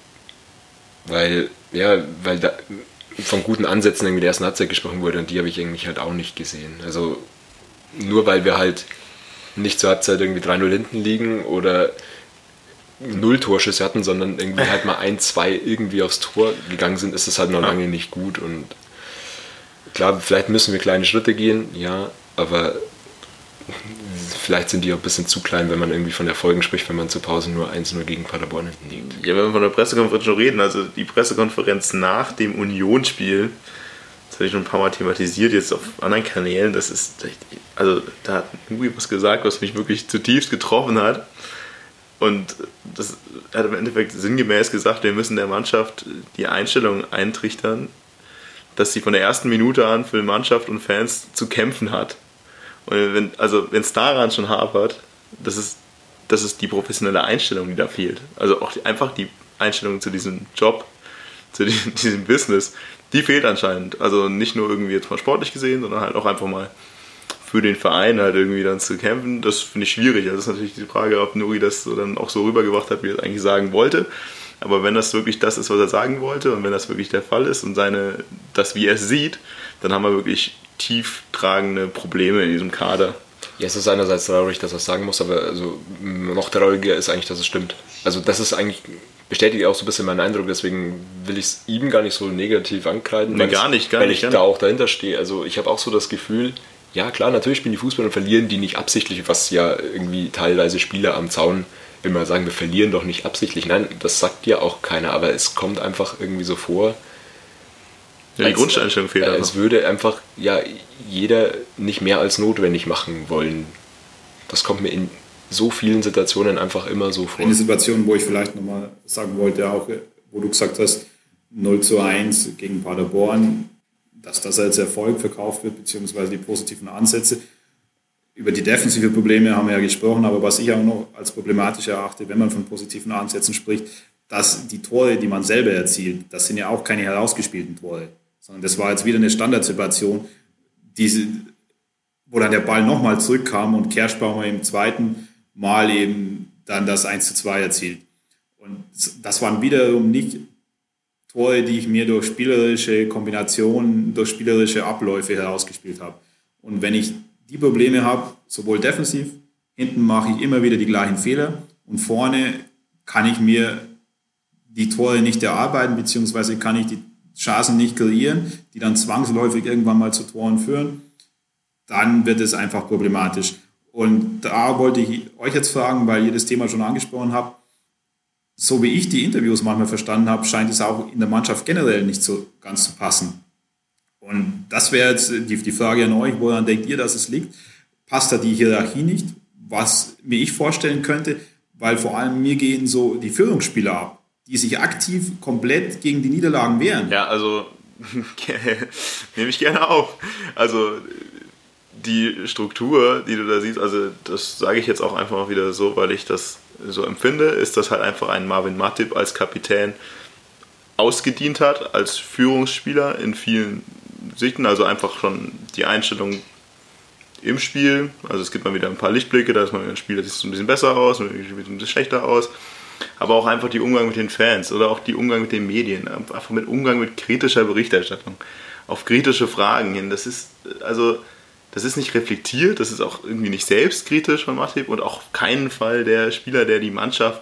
weil, ja, weil da von guten Ansätzen irgendwie der ersten Halbzeit gesprochen wurde und die habe ich eigentlich halt auch nicht gesehen. Also nur weil wir halt nicht zur Halbzeit irgendwie 3-0 hinten liegen oder null Torschüsse hatten, sondern irgendwie halt mal ein, zwei irgendwie aufs Tor gegangen sind, ist es halt noch lange nicht gut und klar, vielleicht müssen wir kleine Schritte gehen, ja, aber vielleicht sind die auch ein bisschen zu klein, wenn man irgendwie von Erfolgen spricht, wenn man zur Pause nur 1-0 gegen Paderborn hinten liegt. Ja, wenn wir von der Pressekonferenz schon reden, also die Pressekonferenz nach dem Unionsspiel, das habe ich schon ein paar Mal thematisiert, jetzt auf anderen Kanälen, das ist, also da hat Nuri was gesagt, was mich wirklich zutiefst getroffen hat. Und das hat im Endeffekt sinngemäß gesagt, wir müssen der Mannschaft die Einstellung eintrichtern, dass sie von der ersten Minute an für Mannschaft und Fans zu kämpfen hat. Und wenn, also wenn es daran schon hapert, das ist, das ist die professionelle Einstellung, die da fehlt. Also auch die, einfach die Einstellung zu diesem Job, zu diesem, diesem Business, die fehlt anscheinend. Also nicht nur irgendwie jetzt mal sportlich gesehen, sondern halt auch einfach mal für den Verein halt irgendwie dann zu kämpfen. Das finde ich schwierig. Also das ist natürlich die Frage, ob Nuri das so dann auch so rübergebracht hat, wie er es eigentlich sagen wollte. Aber wenn das wirklich das ist, was er sagen wollte und wenn das wirklich der Fall ist und seine, das, wie er es sieht, dann haben wir wirklich tief tragende Probleme in diesem Kader. Ja, es ist einerseits traurig, dass er es sagen muss, aber also noch trauriger ist eigentlich, dass es stimmt. Also das ist eigentlich, bestätigt auch so ein bisschen meinen Eindruck, deswegen will ich es ihm gar nicht so negativ ankreiden. Nee, gar nicht, gar weil nicht. Weil ich da auch dahinter stehe. Also ich habe auch so das Gefühl, ja klar, natürlich spielen die Fußballer und verlieren die nicht absichtlich, was ja irgendwie teilweise Spieler am Zaun immer sagen, wir verlieren doch nicht absichtlich. Nein, das sagt ja auch keiner, aber es kommt einfach irgendwie so vor. Ja, die als, Grundeinstellung fehlt. Äh, es würde einfach ja jeder nicht mehr als notwendig machen wollen. Das kommt mir in so vielen Situationen einfach immer so vor. Eine Situation, wo ich vielleicht nochmal sagen wollte, auch wo du gesagt hast, 0 zu 1 gegen Paderborn, dass das als Erfolg verkauft wird, beziehungsweise die positiven Ansätze über die defensive Probleme haben wir ja gesprochen, aber was ich auch noch als problematisch erachte, wenn man von positiven Ansätzen spricht, dass die Tore, die man selber erzielt, das sind ja auch keine herausgespielten Tore, sondern das war jetzt wieder eine Standardsituation, diese, wo dann der Ball nochmal zurückkam und Kerschbaumer im zweiten Mal eben dann das 1 zu 2 erzielt. Und das waren wiederum nicht Tore, die ich mir durch spielerische Kombinationen, durch spielerische Abläufe herausgespielt habe. Und wenn ich die Probleme habe, sowohl defensiv, hinten mache ich immer wieder die gleichen Fehler und vorne kann ich mir die Tore nicht erarbeiten, beziehungsweise kann ich die Chancen nicht kreieren, die dann zwangsläufig irgendwann mal zu Toren führen, dann wird es einfach problematisch. Und da wollte ich euch jetzt fragen, weil ihr das Thema schon angesprochen habt, so wie ich die Interviews manchmal verstanden habe, scheint es auch in der Mannschaft generell nicht so ganz zu passen. Und das wäre jetzt die, die Frage an euch, woran denkt ihr, dass es liegt? Passt da die Hierarchie nicht? Was mir ich vorstellen könnte, weil vor allem mir gehen so die Führungsspieler ab, die sich aktiv komplett gegen die Niederlagen wehren. Ja, also nehme ich gerne auf. Also die Struktur, die du da siehst, also das sage ich jetzt auch einfach mal wieder so, weil ich das so empfinde, ist das halt einfach ein Marvin Matip als Kapitän ausgedient hat, als Führungsspieler in vielen sichten, also einfach schon die Einstellung im Spiel. Also es gibt mal wieder ein paar Lichtblicke, da ist mal ein Spiel, das sieht so ein bisschen besser aus, ein bisschen schlechter aus. aber auch einfach die Umgang mit den Fans oder auch die Umgang mit den Medien, einfach mit Umgang mit kritischer Berichterstattung, auf kritische Fragen hin. Das ist, also, das ist nicht reflektiert, das ist auch irgendwie nicht selbstkritisch von Matip und auch auf keinen Fall der Spieler, der die Mannschaft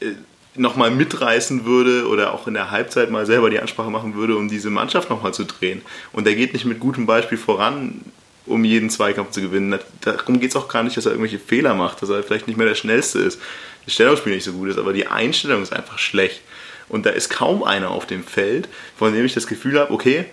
äh, nochmal mitreißen würde oder auch in der Halbzeit mal selber die Ansprache machen würde, um diese Mannschaft nochmal zu drehen. Und er geht nicht mit gutem Beispiel voran, um jeden Zweikampf zu gewinnen. Darum geht es auch gar nicht, dass er irgendwelche Fehler macht, dass er vielleicht nicht mehr der Schnellste ist, das Stellungsspiel nicht so gut ist, aber die Einstellung ist einfach schlecht. Und da ist kaum einer auf dem Feld, von dem ich das Gefühl habe, okay,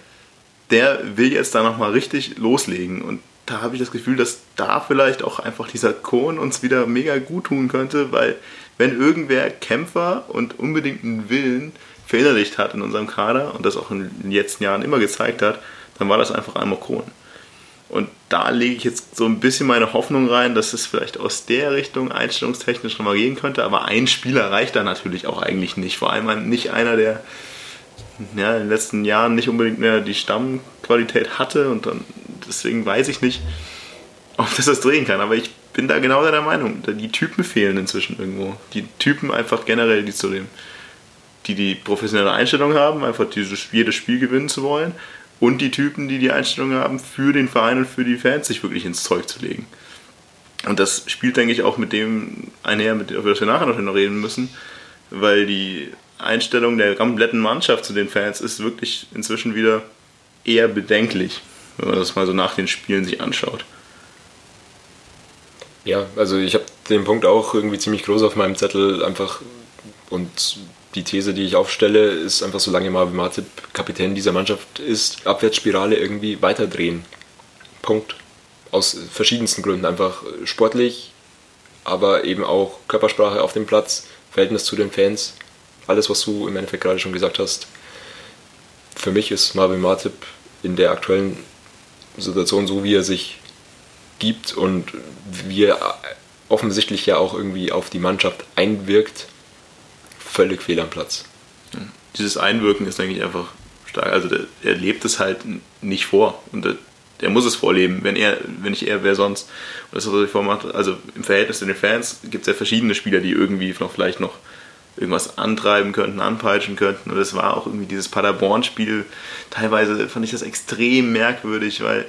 der will jetzt da nochmal richtig loslegen. Und da habe ich das Gefühl, dass da vielleicht auch einfach dieser Kohn uns wieder mega gut tun könnte, weil wenn irgendwer Kämpfer und unbedingt einen Willen verinnerlicht hat in unserem Kader und das auch in den letzten Jahren immer gezeigt hat, dann war das einfach einmal Kohn. Und da lege ich jetzt so ein bisschen meine Hoffnung rein, dass es vielleicht aus der Richtung einstellungstechnisch nochmal gehen könnte. Aber ein Spieler reicht da natürlich auch eigentlich nicht. Vor allem nicht einer, der ja, in den letzten Jahren nicht unbedingt mehr die Stammqualität hatte. Und dann, deswegen weiß ich nicht, ob das das drehen kann. Aber ich bin da genau deiner Meinung. Die Typen fehlen inzwischen irgendwo. Die Typen einfach generell, die zu dem, die die professionelle Einstellung haben, einfach dieses, jedes Spiel gewinnen zu wollen. Und die Typen, die die Einstellung haben, für den Verein und für die Fans sich wirklich ins Zeug zu legen. Und das spielt, denke ich, auch mit dem einher, mit dem wir nachher noch reden müssen, weil die Einstellung der kompletten Mannschaft zu den Fans ist wirklich inzwischen wieder eher bedenklich, wenn man das mal so nach den Spielen sich anschaut. Ja, also ich habe den Punkt auch irgendwie ziemlich groß auf meinem Zettel einfach und die These, die ich aufstelle, ist einfach, solange Marvin Martip Kapitän dieser Mannschaft ist, Abwärtsspirale irgendwie weiterdrehen. Punkt. Aus verschiedensten Gründen. Einfach sportlich, aber eben auch Körpersprache auf dem Platz, Verhältnis zu den Fans, alles, was du im Endeffekt gerade schon gesagt hast. Für mich ist Marvin Martip in der aktuellen Situation, so wie er sich gibt und wie er offensichtlich ja auch irgendwie auf die Mannschaft einwirkt, völlig fehl am Platz. Dieses Einwirken ist eigentlich einfach stark. Also der, er lebt es halt nicht vor und der, der, muss es vorleben. Wenn er, wenn nicht er, wer sonst? Was er vormacht, also im Verhältnis zu den Fans gibt es ja verschiedene Spieler, die irgendwie noch vielleicht noch irgendwas antreiben könnten, anpeitschen könnten. Und das war auch irgendwie dieses Paderborn-Spiel. Teilweise fand ich das extrem merkwürdig, weil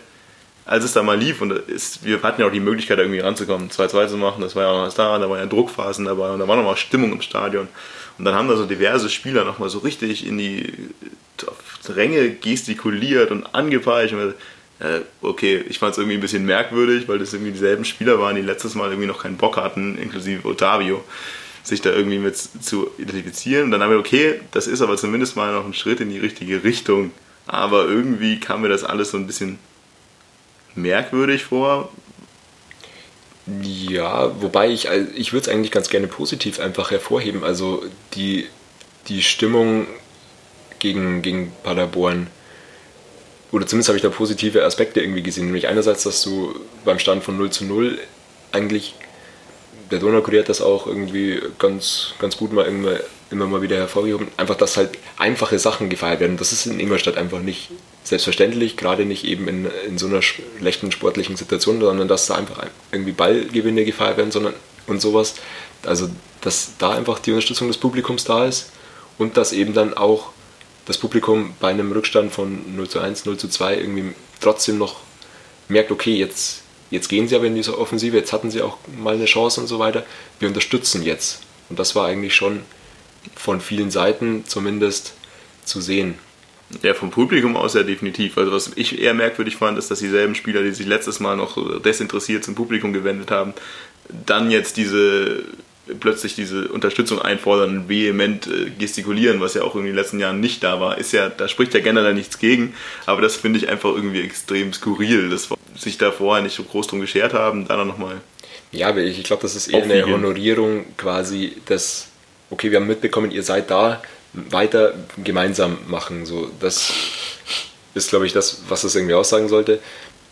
als es da mal lief und ist, wir hatten ja auch die Möglichkeit, irgendwie ranzukommen, 2-2 zu machen, das war ja auch noch was da, da waren ja Druckphasen dabei und da war nochmal Stimmung im Stadion. Und dann haben da so diverse Spieler nochmal so richtig in die Ränge gestikuliert und angepeitscht. Und, okay, ich fand es irgendwie ein bisschen merkwürdig, weil das irgendwie dieselben Spieler waren, die letztes Mal irgendwie noch keinen Bock hatten, inklusive Otavio, sich da irgendwie mit zu identifizieren. Und dann haben wir, okay, das ist aber zumindest mal noch ein Schritt in die richtige Richtung. Aber irgendwie kam mir das alles so ein bisschen merkwürdig vor. Ja, wobei ich, ich würde es eigentlich ganz gerne positiv einfach hervorheben. Also die, die Stimmung gegen, gegen Paderborn, oder zumindest habe ich da positive Aspekte irgendwie gesehen. Nämlich einerseits, dass du beim Stand von 0 zu 0 eigentlich, der Donaukurier hat das auch irgendwie ganz, ganz gut mal immer, immer mal wieder hervorgehoben, einfach, dass halt einfache Sachen gefeiert werden. Das ist in Ingolstadt einfach nicht selbstverständlich, gerade nicht eben in, in so einer schlechten sportlichen Situation, sondern dass da einfach irgendwie Ballgewinne gefeiert werden sondern, und sowas. Also, dass da einfach die Unterstützung des Publikums da ist und dass eben dann auch das Publikum bei einem Rückstand von 0 zu 1, 0 zu 2 irgendwie trotzdem noch merkt, okay, jetzt, jetzt gehen sie aber in diese Offensive, jetzt hatten sie auch mal eine Chance und so weiter. Wir unterstützen jetzt. Und das war eigentlich schon von vielen Seiten zumindest zu sehen. Ja, vom Publikum aus ja definitiv. Also was ich eher merkwürdig fand, ist, dass dieselben Spieler, die sich letztes Mal noch desinteressiert zum Publikum gewendet haben, dann jetzt diese plötzlich diese Unterstützung einfordern und vehement äh, gestikulieren, was ja auch in den letzten Jahren nicht da war, ist ja, da spricht ja generell nichts gegen, aber das finde ich einfach irgendwie extrem skurril, dass sich da vorher nicht so groß drum geschert haben, dann nochmal. Ja, ich glaube, das ist eher eine Honorierung quasi des, okay, wir haben mitbekommen, ihr seid da, weiter gemeinsam machen. So, das ist, glaube ich, das, was das irgendwie aussagen sollte.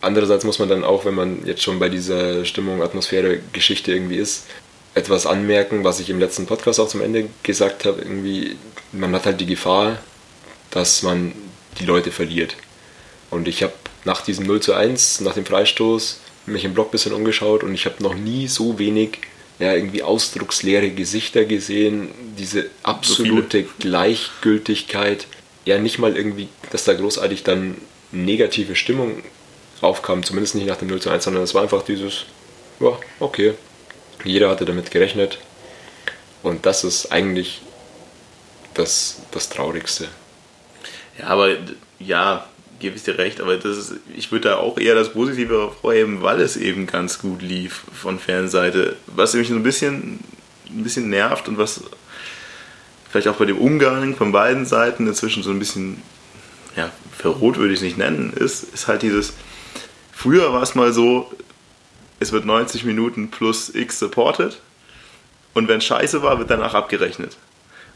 Andererseits muss man dann auch, wenn man jetzt schon bei dieser Stimmung, Atmosphäre, Geschichte irgendwie ist, etwas anmerken, was ich im letzten Podcast auch zum Ende gesagt habe. Irgendwie, man hat halt die Gefahr, dass man die Leute verliert. Und ich habe nach diesem 0 zu 1, nach dem Freistoß, mich im Blog ein bisschen umgeschaut und ich habe noch nie so wenig ja, irgendwie ausdrucksleere Gesichter gesehen, diese absolute so Gleichgültigkeit. Ja, nicht mal irgendwie, dass da großartig dann negative Stimmung aufkam, zumindest nicht nach dem 0 zu 1, sondern es war einfach dieses, ja, okay, jeder hatte damit gerechnet. Und das ist eigentlich das, das Traurigste. Ja, aber ja, gebe ich dir recht, aber das ist, ich würde da auch eher das Positive hervorheben, weil es eben ganz gut lief von Fernseite. Was mich so ein bisschen, ein bisschen nervt und was vielleicht auch bei dem Umgang von beiden Seiten inzwischen so ein bisschen, ja, verrot würde ich es nicht nennen, ist, ist halt dieses, früher war es mal so, es wird 90 Minuten plus X supported und wenn scheiße war, wird danach abgerechnet.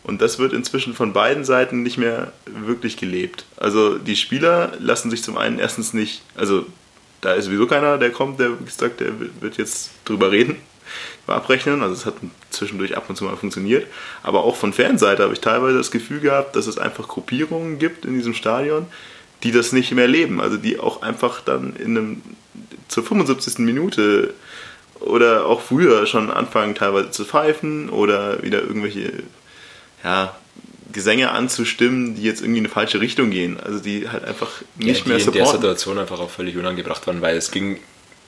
Und das wird inzwischen von beiden Seiten nicht mehr wirklich gelebt. Also die Spieler lassen sich zum einen erstens nicht, also da ist sowieso keiner, der kommt, der sagt, der wird jetzt drüber reden, über abrechnen. Also es hat zwischendurch ab und zu mal funktioniert. Aber auch von Fanseite habe ich teilweise das Gefühl gehabt, dass es einfach Gruppierungen gibt in diesem Stadion, die das nicht mehr leben. Also die auch einfach dann in einem zur 75. Minute oder auch früher schon anfangen teilweise zu pfeifen oder wieder irgendwelche ja, Gesänge anzustimmen, die jetzt irgendwie in eine falsche Richtung gehen. Also die halt einfach nicht ja, mehr supporten. in der Situation einfach auch völlig unangebracht waren, weil es ging,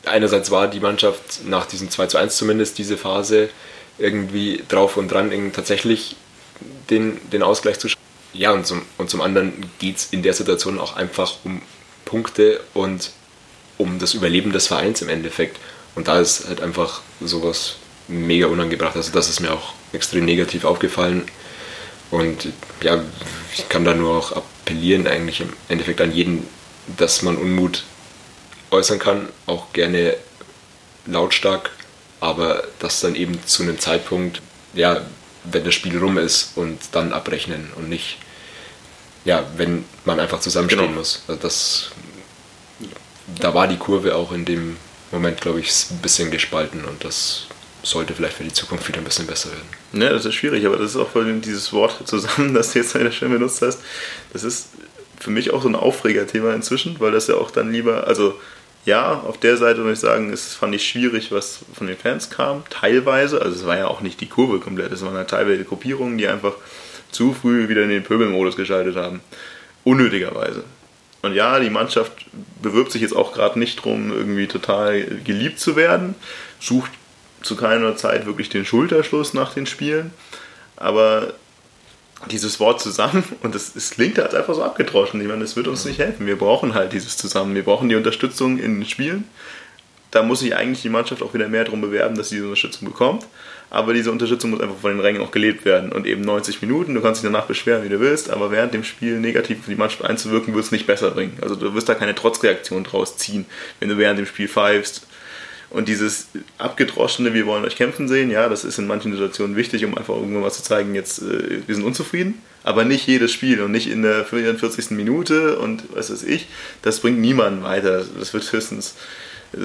einerseits war die Mannschaft nach diesem 2 zu 1 zumindest diese Phase irgendwie drauf und dran, tatsächlich den, den Ausgleich zu schaffen. Ja, und zum, und zum anderen geht es in der Situation auch einfach um Punkte und um das Überleben des Vereins im Endeffekt. Und da ist halt einfach sowas mega unangebracht. Also das ist mir auch extrem negativ aufgefallen. Und ja, ich kann da nur auch appellieren, eigentlich im Endeffekt an jeden, dass man Unmut äußern kann, auch gerne lautstark, aber das dann eben zu einem Zeitpunkt, ja, wenn das Spiel rum ist und dann abrechnen und nicht, ja, wenn man einfach zusammenstehen genau. muss. Also das, da war die Kurve auch in dem Moment, glaube ich, ein bisschen gespalten und das sollte vielleicht für die Zukunft wieder ein bisschen besser werden. Ne, das ist schwierig, aber das ist auch voll dieses Wort zusammen, das du jetzt an der Stelle benutzt hast. Das ist für mich auch so ein Aufregerthema inzwischen, weil das ja auch dann lieber, also ja, auf der Seite muss ich sagen, es fand ich schwierig, was von den Fans kam, teilweise. Also es war ja auch nicht die Kurve komplett, es waren halt teilweise Gruppierungen, die einfach zu früh wieder in den Pöbelmodus geschaltet haben. Unnötigerweise. Und ja, die Mannschaft bewirbt sich jetzt auch gerade nicht darum, irgendwie total geliebt zu werden, sucht zu keiner Zeit wirklich den Schulterschluss nach den Spielen. Aber dieses Wort zusammen, und es, es klingt halt einfach so abgedroschen. Ich meine, es wird uns nicht helfen. Wir brauchen halt dieses zusammen. Wir brauchen die Unterstützung in den Spielen. Da muss sich eigentlich die Mannschaft auch wieder mehr darum bewerben, dass sie diese Unterstützung bekommt. Aber diese Unterstützung muss einfach von den Rängen auch gelebt werden. Und eben 90 Minuten, du kannst dich danach beschweren, wie du willst, aber während dem Spiel negativ auf die Mannschaft einzuwirken, wird es nicht besser bringen. Also du wirst da keine Trotzreaktion draus ziehen, wenn du während dem Spiel pfeifst und dieses abgedroschene, wir wollen euch kämpfen sehen, ja, das ist in manchen Situationen wichtig, um einfach irgendwann mal zu zeigen, jetzt, äh, wir sind unzufrieden. Aber nicht jedes Spiel und nicht in der 44. Minute und was weiß ich. Das bringt niemanden weiter. Das wird höchstens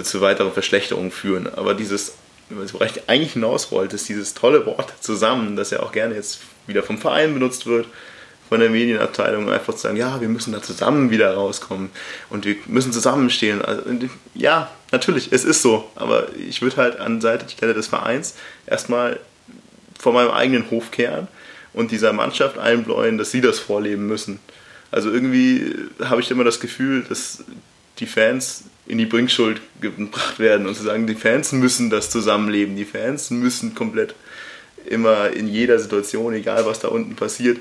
zu weiteren Verschlechterungen führen. Aber dieses, was ich eigentlich hinaus wollte, ist dieses tolle Wort zusammen, das ja auch gerne jetzt wieder vom Verein benutzt wird von der Medienabteilung einfach zu sagen, ja, wir müssen da zusammen wieder rauskommen und wir müssen zusammenstehen. Also, ja, natürlich, es ist so, aber ich würde halt an Seite des Vereins erstmal vor meinem eigenen Hof kehren und dieser Mannschaft einbläuen, dass sie das vorleben müssen. Also irgendwie habe ich immer das Gefühl, dass die Fans in die Bringschuld gebracht werden und zu sagen, die Fans müssen das zusammenleben, die Fans müssen komplett immer in jeder Situation, egal was da unten passiert,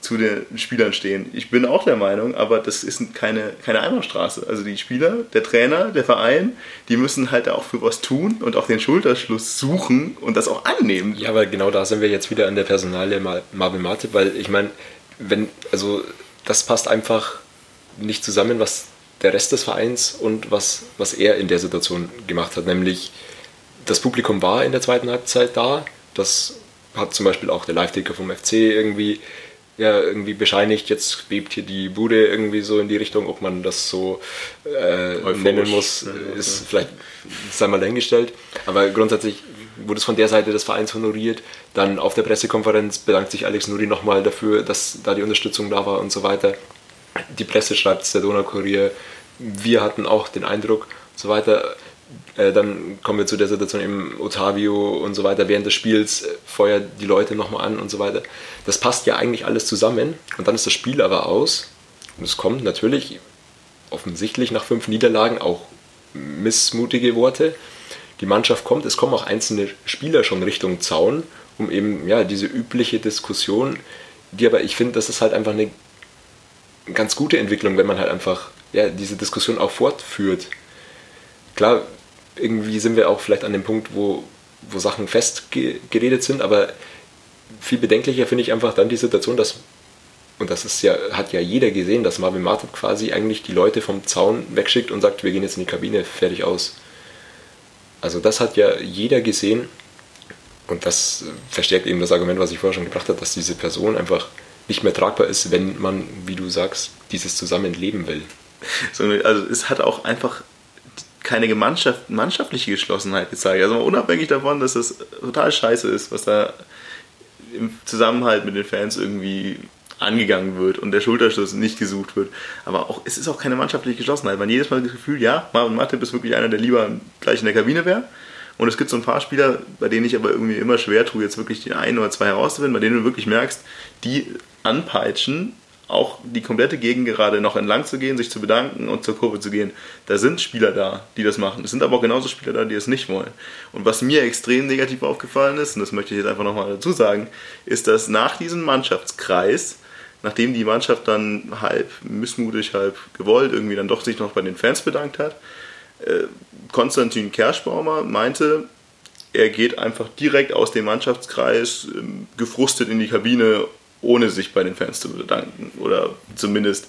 zu den Spielern stehen. Ich bin auch der Meinung, aber das ist keine, keine Einbahnstraße. Also die Spieler, der Trainer, der Verein, die müssen halt auch für was tun und auch den Schulterschluss suchen und das auch annehmen. Ja, aber genau da sind wir jetzt wieder an der Personalie Marvel Martin, weil ich meine, wenn, also das passt einfach nicht zusammen, was der Rest des Vereins und was, was er in der Situation gemacht hat. Nämlich das Publikum war in der zweiten Halbzeit da. Das hat zum Beispiel auch der Live-Ticker vom FC irgendwie ja irgendwie bescheinigt, jetzt bebt hier die Bude irgendwie so in die Richtung, ob man das so äh, nennen muss, ist ja. vielleicht sei mal dahingestellt. Aber grundsätzlich wurde es von der Seite des Vereins honoriert. Dann auf der Pressekonferenz bedankt sich Alex Nuri nochmal dafür, dass da die Unterstützung da war und so weiter. Die Presse schreibt es, der Donaukurier. Wir hatten auch den Eindruck und so weiter. äh, dann kommen wir zu der Situation eben Otavio und so weiter. Während des Spiels äh, feuert die Leute nochmal an und so weiter. Das passt ja eigentlich alles zusammen. Und dann ist das Spiel aber aus. Und es kommt natürlich offensichtlich nach fünf Niederlagen auch missmutige Worte. Die Mannschaft kommt, es kommen auch einzelne Spieler schon Richtung Zaun, um eben ja diese übliche Diskussion, die aber ich finde, das ist halt einfach eine ganz gute Entwicklung, wenn man halt einfach ja, diese Diskussion auch fortführt. Klar, irgendwie sind wir auch vielleicht an dem Punkt, wo, wo Sachen festgeredet sind, aber viel bedenklicher finde ich einfach dann die Situation, dass, und das ist ja, hat ja jeder gesehen, dass Marvin Martin quasi eigentlich die Leute vom Zaun wegschickt und sagt, wir gehen jetzt in die Kabine, fertig aus. Also das hat ja jeder gesehen und das verstärkt eben das Argument, was ich vorher schon gebracht habe, dass diese Person einfach nicht mehr tragbar ist, wenn man, wie du sagst, dieses Zusammenleben will. Also es hat auch einfach keine Gemeinschaft, mannschaftliche Geschlossenheit gezeigt. Also unabhängig davon, dass das total scheiße ist, was da im Zusammenhalt mit den Fans irgendwie angegangen wird und der Schulterschluss nicht gesucht wird. Aber auch, es ist auch keine mannschaftliche Geschlossenheit. Man jedes Mal das Gefühl, ja, Marvin Matip ist wirklich einer, der lieber gleich in der Kabine wäre. Und es gibt so ein paar Spieler, bei denen ich aber irgendwie immer schwer tue, jetzt wirklich den einen oder zwei herauszufinden, bei denen du wirklich merkst, die anpeitschen auch die komplette Gegend gerade noch entlang zu gehen, sich zu bedanken und zur Kurve zu gehen. Da sind Spieler da, die das machen. Es sind aber auch genauso Spieler da, die es nicht wollen. Und was mir extrem negativ aufgefallen ist, und das möchte ich jetzt einfach nochmal dazu sagen, ist, dass nach diesem Mannschaftskreis, nachdem die Mannschaft dann halb missmutig, halb gewollt irgendwie dann doch sich noch bei den Fans bedankt hat, äh, Konstantin Kerschbaumer meinte, er geht einfach direkt aus dem Mannschaftskreis ähm, gefrustet in die Kabine ohne sich bei den Fans zu bedanken. Oder zumindest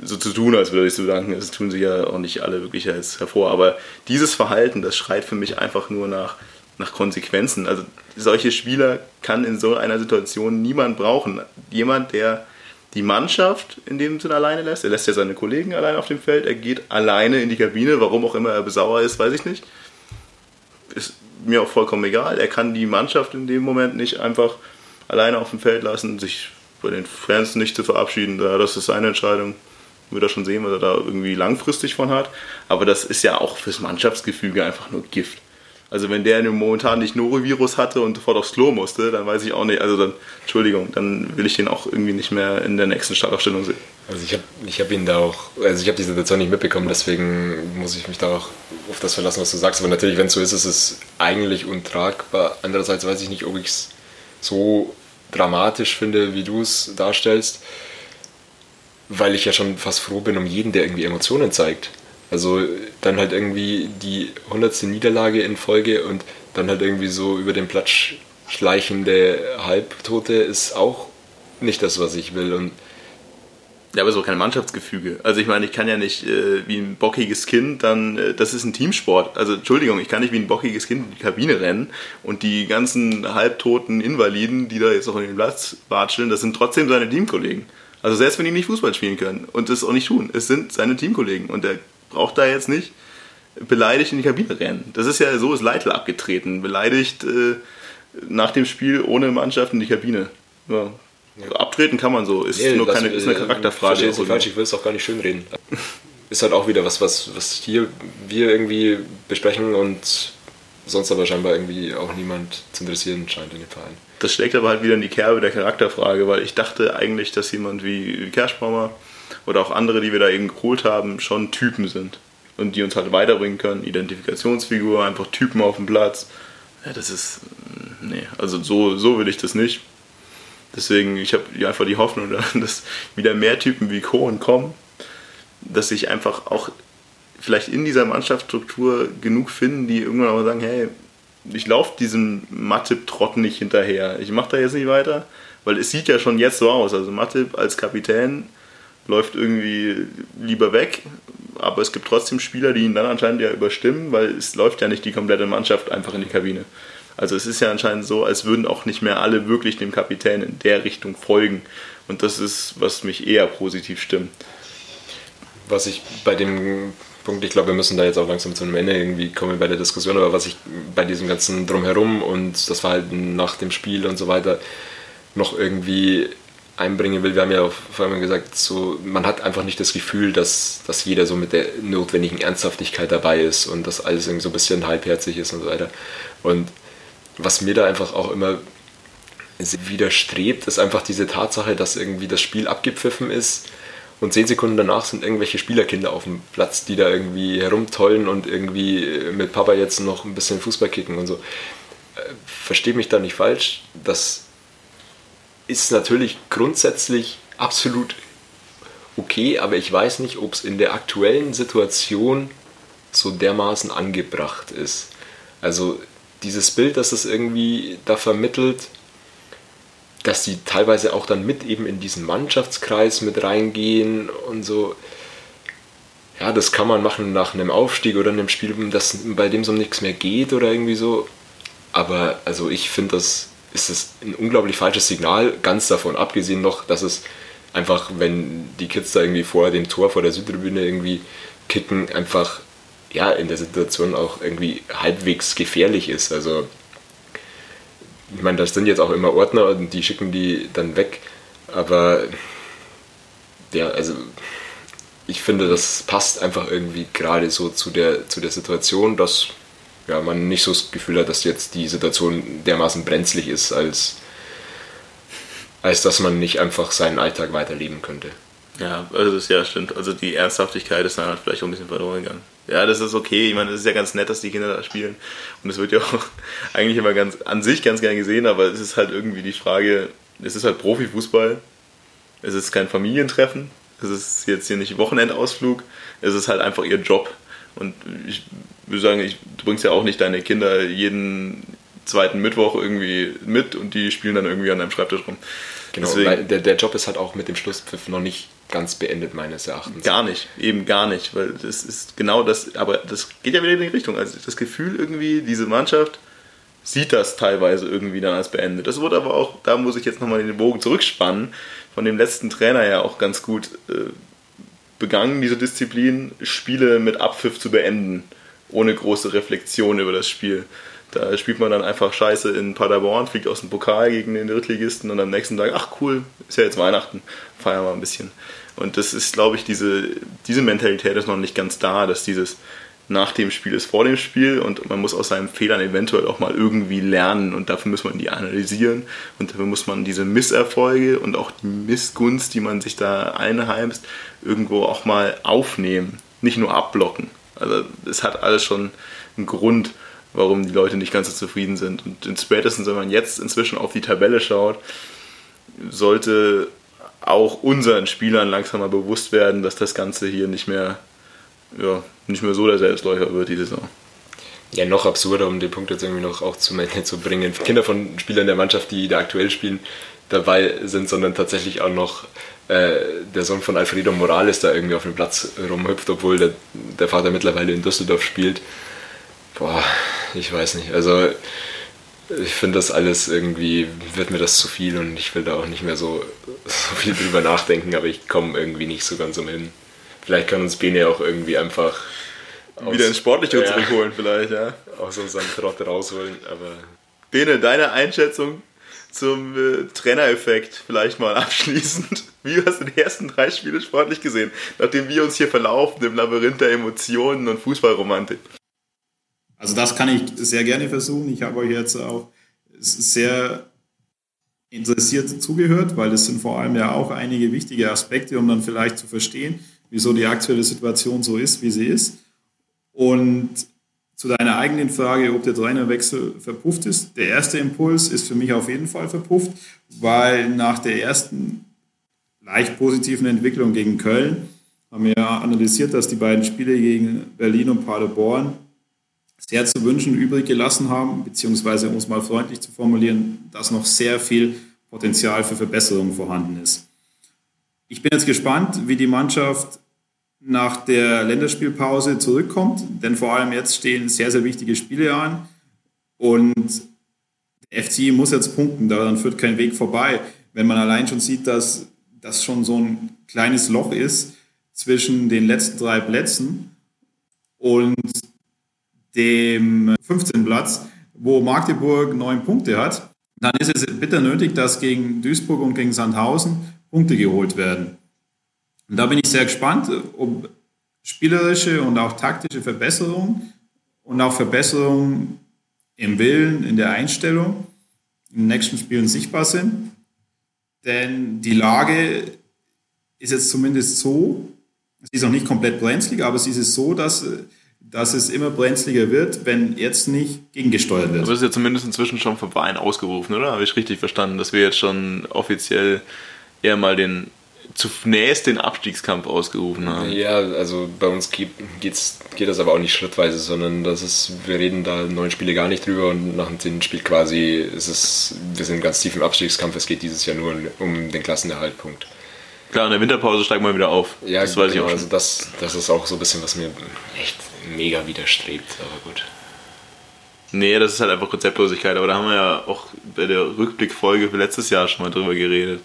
so zu tun, als würde er sich bedanken. Das tun sie ja auch nicht alle wirklich als hervor. Aber dieses Verhalten, das schreit für mich einfach nur nach, nach Konsequenzen. Also solche Spieler kann in so einer Situation niemand brauchen. Jemand, der die Mannschaft in dem Sinne alleine lässt. Er lässt ja seine Kollegen alleine auf dem Feld. Er geht alleine in die Kabine. Warum auch immer er besauer ist, weiß ich nicht. Ist mir auch vollkommen egal. Er kann die Mannschaft in dem Moment nicht einfach alleine auf dem Feld lassen, sich bei den Fans nicht zu verabschieden. Das ist seine Entscheidung. Wird er schon sehen, was er da irgendwie langfristig von hat. Aber das ist ja auch fürs Mannschaftsgefüge einfach nur Gift. Also wenn der momentan nicht Norovirus hatte und sofort aufs Klo musste, dann weiß ich auch nicht, also dann, Entschuldigung, dann will ich den auch irgendwie nicht mehr in der nächsten Startaufstellung sehen. Also ich habe ich hab ihn da auch, also ich habe die Situation nicht mitbekommen, deswegen muss ich mich da auch auf das verlassen, was du sagst. Aber natürlich, wenn es so ist, ist es eigentlich untragbar. Andererseits weiß ich nicht, ob ich es so dramatisch finde, wie du es darstellst, weil ich ja schon fast froh bin um jeden, der irgendwie Emotionen zeigt. Also dann halt irgendwie die hundertste Niederlage in Folge und dann halt irgendwie so über den Platz schleichende Halbtote ist auch nicht das, was ich will. Und ja, aber so kein Mannschaftsgefüge. Also ich meine, ich kann ja nicht äh, wie ein bockiges Kind dann, äh, das ist ein Teamsport. Also Entschuldigung, ich kann nicht wie ein bockiges Kind in die Kabine rennen und die ganzen halbtoten Invaliden, die da jetzt auch in den Platz watscheln, das sind trotzdem seine Teamkollegen. Also selbst wenn die nicht Fußball spielen können und das auch nicht tun, es sind seine Teamkollegen und der braucht da jetzt nicht beleidigt in die Kabine rennen. Das ist ja so, ist Leitl abgetreten, beleidigt äh, nach dem Spiel ohne Mannschaft in die Kabine. Ja. Abtreten kann man so, ist nee, nur keine, ist eine Charakterfrage. Ich falsch, ich will es auch gar nicht schönreden. Ist halt auch wieder was, was, was hier wir irgendwie besprechen und sonst aber scheinbar irgendwie auch niemand zu interessieren scheint in dem Verein. Das schlägt aber halt wieder in die Kerbe der Charakterfrage, weil ich dachte eigentlich, dass jemand wie Kerschbaumer oder auch andere, die wir da eben geholt haben, schon Typen sind und die uns halt weiterbringen können. Identifikationsfigur, einfach Typen auf dem Platz. Ja, das ist, nee, also so, so will ich das nicht. Deswegen, ich habe einfach die Hoffnung, dass wieder mehr Typen wie Cohen kommen, dass sich einfach auch vielleicht in dieser Mannschaftsstruktur genug finden, die irgendwann auch sagen, hey, ich laufe diesem Matip-Trott nicht hinterher. Ich mache da jetzt nicht weiter, weil es sieht ja schon jetzt so aus. Also Matip als Kapitän läuft irgendwie lieber weg, aber es gibt trotzdem Spieler, die ihn dann anscheinend ja überstimmen, weil es läuft ja nicht die komplette Mannschaft einfach in die Kabine. Also es ist ja anscheinend so, als würden auch nicht mehr alle wirklich dem Kapitän in der Richtung folgen. Und das ist, was mich eher positiv stimmt. Was ich bei dem Punkt, ich glaube, wir müssen da jetzt auch langsam zu einem Ende irgendwie kommen bei der Diskussion, aber was ich bei diesem ganzen Drumherum und das Verhalten nach dem Spiel und so weiter noch irgendwie einbringen will, wir haben ja auch vorhin gesagt, so, man hat einfach nicht das Gefühl, dass, dass jeder so mit der notwendigen Ernsthaftigkeit dabei ist und dass alles irgendwie so ein bisschen halbherzig ist und so weiter. Und was mir da einfach auch immer widerstrebt, ist einfach diese Tatsache, dass irgendwie das Spiel abgepfiffen ist und zehn Sekunden danach sind irgendwelche Spielerkinder auf dem Platz, die da irgendwie herumtollen und irgendwie mit Papa jetzt noch ein bisschen Fußball kicken und so. Äh, versteht mich da nicht falsch, das ist natürlich grundsätzlich absolut okay, aber ich weiß nicht, ob es in der aktuellen Situation so dermaßen angebracht ist. Also dieses Bild, das es irgendwie da vermittelt, dass die teilweise auch dann mit eben in diesen Mannschaftskreis mit reingehen und so. Ja, das kann man machen nach einem Aufstieg oder einem Spiel, das, bei dem so nichts mehr geht oder irgendwie so. Aber also ich finde, das ist es ein unglaublich falsches Signal, ganz davon abgesehen noch, dass es einfach, wenn die Kids da irgendwie vor dem Tor, vor der Südtribüne irgendwie kicken, einfach ja in der Situation auch irgendwie halbwegs gefährlich ist. Also ich meine, das sind jetzt auch immer Ordner und die schicken die dann weg, aber ja, also ich finde, das passt einfach irgendwie gerade so zu der, zu der Situation, dass ja, man nicht so das Gefühl hat, dass jetzt die Situation dermaßen brenzlig ist, als, als dass man nicht einfach seinen Alltag weiterleben könnte. Ja, also das ja stimmt. Also die Ernsthaftigkeit ist dann halt vielleicht auch ein bisschen verloren gegangen. Ja, das ist okay. Ich meine, es ist ja ganz nett, dass die Kinder da spielen. Und es wird ja auch eigentlich immer ganz an sich ganz gern gesehen, aber es ist halt irgendwie die Frage, es ist halt Profifußball. Es ist kein Familientreffen. Es ist jetzt hier nicht Wochenendausflug. Es ist halt einfach ihr Job. Und ich würde sagen, ich, du bringst ja auch nicht deine Kinder jeden zweiten Mittwoch irgendwie mit und die spielen dann irgendwie an deinem Schreibtisch rum. Genau, Deswegen, weil der, der Job ist halt auch mit dem Schlusspfiff noch nicht ganz beendet, meines Erachtens. Gar nicht, eben gar nicht, weil das ist genau das, aber das geht ja wieder in die Richtung. Also das Gefühl irgendwie, diese Mannschaft sieht das teilweise irgendwie dann als beendet. Das wurde aber auch, da muss ich jetzt nochmal den Bogen zurückspannen, von dem letzten Trainer ja auch ganz gut äh, begangen, diese Disziplin, Spiele mit Abpfiff zu beenden, ohne große Reflexion über das Spiel. Da spielt man dann einfach Scheiße in Paderborn, fliegt aus dem Pokal gegen den Drittligisten und am nächsten Tag, ach cool, ist ja jetzt Weihnachten, feiern wir ein bisschen. Und das ist, glaube ich, diese, diese Mentalität ist noch nicht ganz da, dass dieses nach dem Spiel ist vor dem Spiel und man muss aus seinen Fehlern eventuell auch mal irgendwie lernen und dafür muss man die analysieren und dafür muss man diese Misserfolge und auch die Missgunst, die man sich da einheimst, irgendwo auch mal aufnehmen, nicht nur abblocken. Also es hat alles schon einen Grund warum die Leute nicht ganz so zufrieden sind. Und spätestens, wenn man jetzt inzwischen auf die Tabelle schaut, sollte auch unseren Spielern langsam mal bewusst werden, dass das Ganze hier nicht mehr, ja, nicht mehr so der Selbstläufer wird, die Saison. Ja, noch absurder, um den Punkt jetzt irgendwie noch auch zum Ende zu bringen. Kinder von Spielern der Mannschaft, die da aktuell spielen, dabei sind, sondern tatsächlich auch noch äh, der Sohn von Alfredo Morales da irgendwie auf dem Platz rumhüpft, obwohl der, der Vater mittlerweile in Düsseldorf spielt. Boah, ich weiß nicht. Also ich finde das alles irgendwie, wird mir das zu viel und ich will da auch nicht mehr so, so viel drüber nachdenken, aber ich komme irgendwie nicht so ganz umhin. Vielleicht kann uns Bene auch irgendwie einfach aus, wieder ins Sportliche ja, zurückholen, vielleicht, ja. Aus unserem Trott rausholen, aber. Bene, deine Einschätzung zum äh, Trainereffekt vielleicht mal abschließend. Wie hast du die ersten drei Spiele sportlich gesehen, nachdem wir uns hier verlaufen im Labyrinth der Emotionen und Fußballromantik? Also das kann ich sehr gerne versuchen. Ich habe euch jetzt auch sehr interessiert zugehört, weil das sind vor allem ja auch einige wichtige Aspekte, um dann vielleicht zu verstehen, wieso die aktuelle Situation so ist, wie sie ist. Und zu deiner eigenen Frage, ob der Trainerwechsel verpufft ist. Der erste Impuls ist für mich auf jeden Fall verpufft, weil nach der ersten leicht positiven Entwicklung gegen Köln haben wir ja analysiert, dass die beiden Spiele gegen Berlin und Paderborn sehr zu wünschen übrig gelassen haben, beziehungsweise um es mal freundlich zu formulieren, dass noch sehr viel Potenzial für Verbesserung vorhanden ist. Ich bin jetzt gespannt, wie die Mannschaft nach der Länderspielpause zurückkommt, denn vor allem jetzt stehen sehr, sehr wichtige Spiele an und der FCI muss jetzt punkten, daran führt kein Weg vorbei. Wenn man allein schon sieht, dass das schon so ein kleines Loch ist zwischen den letzten drei Plätzen und dem 15. Platz, wo Magdeburg neun Punkte hat. Dann ist es bitter nötig, dass gegen Duisburg und gegen Sandhausen Punkte geholt werden. Und da bin ich sehr gespannt, ob spielerische und auch taktische Verbesserungen und auch Verbesserungen im Willen, in der Einstellung in den nächsten Spielen sichtbar sind. Denn die Lage ist jetzt zumindest so, sie ist auch nicht komplett brenzlig, aber sie ist so, dass, dass es immer brenzliger wird, wenn jetzt nicht gegengesteuert wird. Aber es ist ja zumindest inzwischen schon vom Verein ausgerufen, oder? Habe ich richtig verstanden, dass wir jetzt schon offiziell eher mal den zunächst den Abstiegskampf ausgerufen haben. Ja, also bei uns geht, geht's, geht das aber auch nicht schrittweise, sondern das ist, wir reden da neun Spiele gar nicht drüber und nach dem zehnten Spiel quasi ist es, wir sind ganz tief im Abstiegskampf, es geht dieses Jahr nur um den Klassenerhaltpunkt. Klar, in der Winterpause steigen wir wieder auf. Ja, das weiß genau, ich auch. Also das, das ist auch so ein bisschen, was mir echt mega widerstrebt, aber gut. Nee, das ist halt einfach Konzeptlosigkeit, aber da haben wir ja auch bei der Rückblickfolge für letztes Jahr schon mal drüber geredet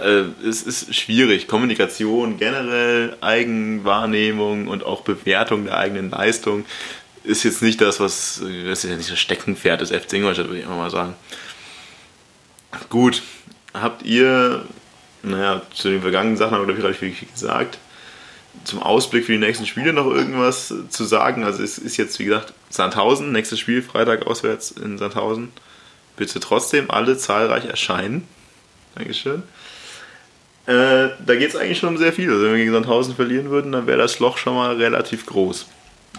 äh, es ist schwierig. Kommunikation generell, Eigenwahrnehmung und auch Bewertung der eigenen Leistung ist jetzt nicht das, was das ist ja nicht das Steckenpferd des FC Ingolstadt, würde ich immer mal sagen. Gut, habt ihr, naja, zu den vergangenen Sachen glaube ich, relativ viel gesagt. Zum Ausblick für die nächsten Spiele noch irgendwas zu sagen? Also es ist jetzt, wie gesagt, Sandhausen, nächstes Spiel, Freitag auswärts in Sandhausen. Bitte trotzdem alle zahlreich erscheinen. Dankeschön. Äh, da geht es eigentlich schon um sehr viel. Also wenn wir gegen Sandhausen verlieren würden, dann wäre das Loch schon mal relativ groß.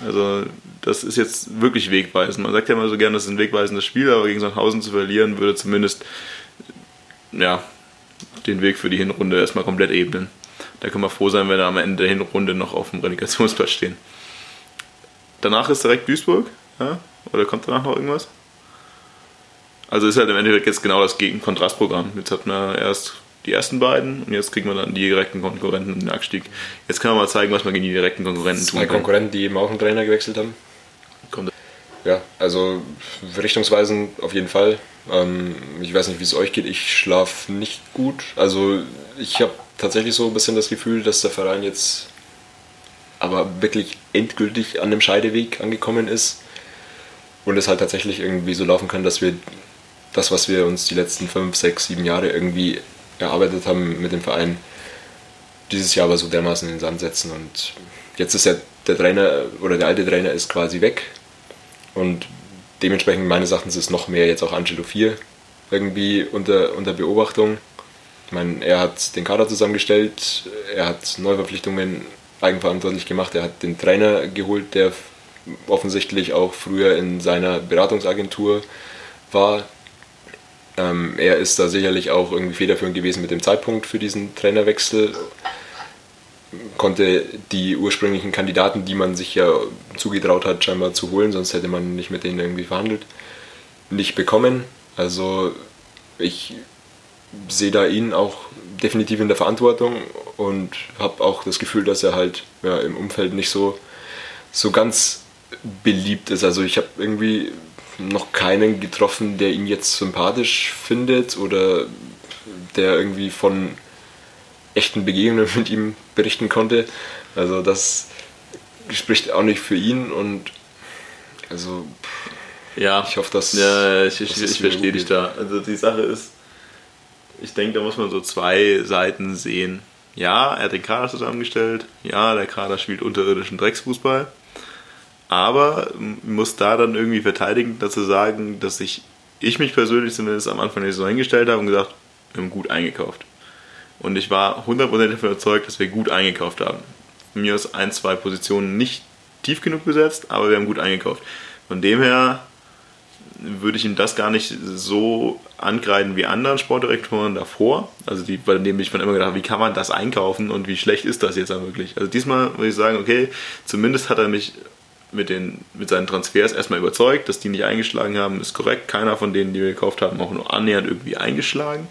Also das ist jetzt wirklich wegweisend. Man sagt ja immer so gerne, das ist ein wegweisendes Spiel, aber gegen Sandhausen zu verlieren, würde zumindest ja, den Weg für die Hinrunde erstmal komplett ebnen. Da können wir froh sein, wenn wir am Ende der Hinrunde noch auf dem Relegationsplatz stehen. Danach ist direkt Duisburg, ja? oder kommt danach noch irgendwas? Also ist halt im Endeffekt jetzt genau das Gegenkontrastprogramm. Jetzt hat man erst die ersten beiden und jetzt kriegen wir dann die direkten Konkurrenten in den Abstieg. Jetzt können wir mal zeigen, was wir gegen die direkten Konkurrenten tun. Zwei Konkurrenten, die eben auch einen Trainer gewechselt haben. Ja, also richtungsweisend auf jeden Fall. Ähm, ich weiß nicht, wie es euch geht. Ich schlafe nicht gut. Also ich habe tatsächlich so ein bisschen das Gefühl, dass der Verein jetzt aber wirklich endgültig an dem Scheideweg angekommen ist und es halt tatsächlich irgendwie so laufen kann, dass wir das, was wir uns die letzten fünf, sechs, sieben Jahre irgendwie erarbeitet haben mit dem Verein, dieses Jahr aber so dermaßen in den Sand setzen. Und jetzt ist ja der Trainer oder der alte Trainer ist quasi weg. Und dementsprechend meines Erachtens ist noch mehr jetzt auch Angelo 4 irgendwie unter, unter Beobachtung. Ich meine, er hat den Kader zusammengestellt, er hat Neuverpflichtungen eigenverantwortlich gemacht, er hat den Trainer geholt, der offensichtlich auch früher in seiner Beratungsagentur war, ähm, er ist da sicherlich auch irgendwie federführend gewesen mit dem Zeitpunkt für diesen Trainerwechsel. Konnte die ursprünglichen Kandidaten, die man sich ja zugetraut hat, scheinbar zu holen, sonst hätte man nicht mit denen irgendwie verhandelt, nicht bekommen. Also ich sehe da ihn auch definitiv in der Verantwortung und habe auch das Gefühl, dass er halt ja, im Umfeld nicht so, so ganz beliebt ist. Also ich habe irgendwie noch keinen getroffen, der ihn jetzt sympathisch findet oder der irgendwie von echten Begegnungen mit ihm berichten konnte. Also das spricht auch nicht für ihn und also ja, ich hoffe, dass ja, ich, ich, ich verstehe dich da. Also die Sache ist, ich denke, da muss man so zwei Seiten sehen. Ja, er hat den Kader zusammengestellt. Ja, der Kader spielt unterirdischen Drecksfußball aber muss da dann irgendwie verteidigen, dazu sagen, dass ich, ich mich persönlich zumindest am Anfang nicht so hingestellt habe und gesagt, wir haben gut eingekauft. Und ich war 100% davon überzeugt, dass wir gut eingekauft haben. Von mir aus ein, zwei Positionen nicht tief genug besetzt, aber wir haben gut eingekauft. Von dem her würde ich ihm das gar nicht so angreifen wie anderen Sportdirektoren davor. Also die, bei denen ich mir immer gedacht, wie kann man das einkaufen und wie schlecht ist das jetzt dann wirklich? Also diesmal würde ich sagen, okay, zumindest hat er mich mit, den, mit seinen Transfers erstmal überzeugt, dass die nicht eingeschlagen haben, ist korrekt. Keiner von denen, die wir gekauft haben, auch nur annähernd irgendwie eingeschlagen.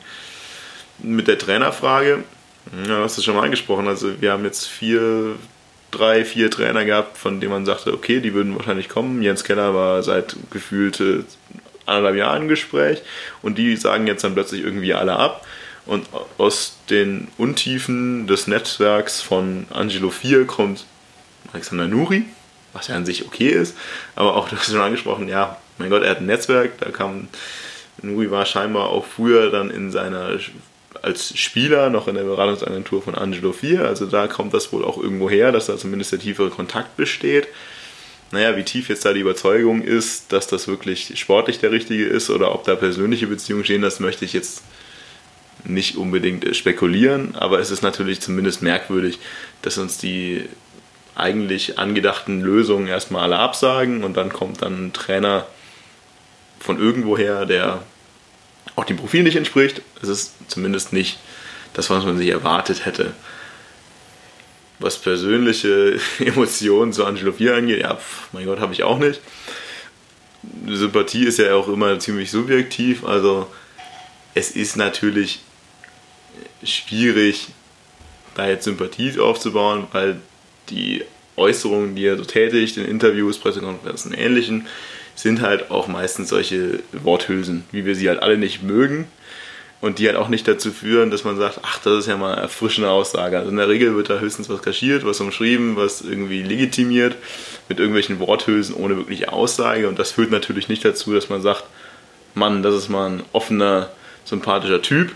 Mit der Trainerfrage, ja, hast du schon mal angesprochen. Also, wir haben jetzt vier, drei, vier Trainer gehabt, von denen man sagte, okay, die würden wahrscheinlich kommen. Jens Keller war seit gefühlte anderthalb Jahren im Gespräch und die sagen jetzt dann plötzlich irgendwie alle ab. Und aus den Untiefen des Netzwerks von Angelo 4 kommt Alexander Nuri, was ja an sich okay ist, aber auch, du hast schon angesprochen, ja, mein Gott, er hat ein Netzwerk, da kann Nuri war scheinbar auch früher dann in seiner als Spieler noch in der Beratungsagentur von Angelo 4. Also da kommt das wohl auch irgendwo her, dass da zumindest der tiefere Kontakt besteht. Naja, wie tief jetzt da die Überzeugung ist, dass das wirklich sportlich der richtige ist oder ob da persönliche Beziehungen stehen, das möchte ich jetzt nicht unbedingt spekulieren. Aber es ist natürlich zumindest merkwürdig, dass uns die eigentlich angedachten Lösungen erstmal alle absagen und dann kommt dann ein Trainer von irgendwoher, der auch dem Profil nicht entspricht. Es ist zumindest nicht das, was man sich erwartet hätte. Was persönliche Emotionen zu Angelo 4 angeht, ja, pf, mein Gott, habe ich auch nicht. Sympathie ist ja auch immer ziemlich subjektiv, also es ist natürlich schwierig, da jetzt Sympathie aufzubauen, weil die Äußerungen, die er so tätigt, in Interviews, Pressekonferenzen und Ähnlichen, sind halt auch meistens solche Worthülsen, wie wir sie halt alle nicht mögen und die halt auch nicht dazu führen, dass man sagt, ach, das ist ja mal eine erfrischende Aussage. Also in der Regel wird da höchstens was kaschiert, was umschrieben, was irgendwie legitimiert mit irgendwelchen Worthülsen ohne wirkliche Aussage und das führt natürlich nicht dazu, dass man sagt, Mann, das ist mal ein offener, sympathischer Typ.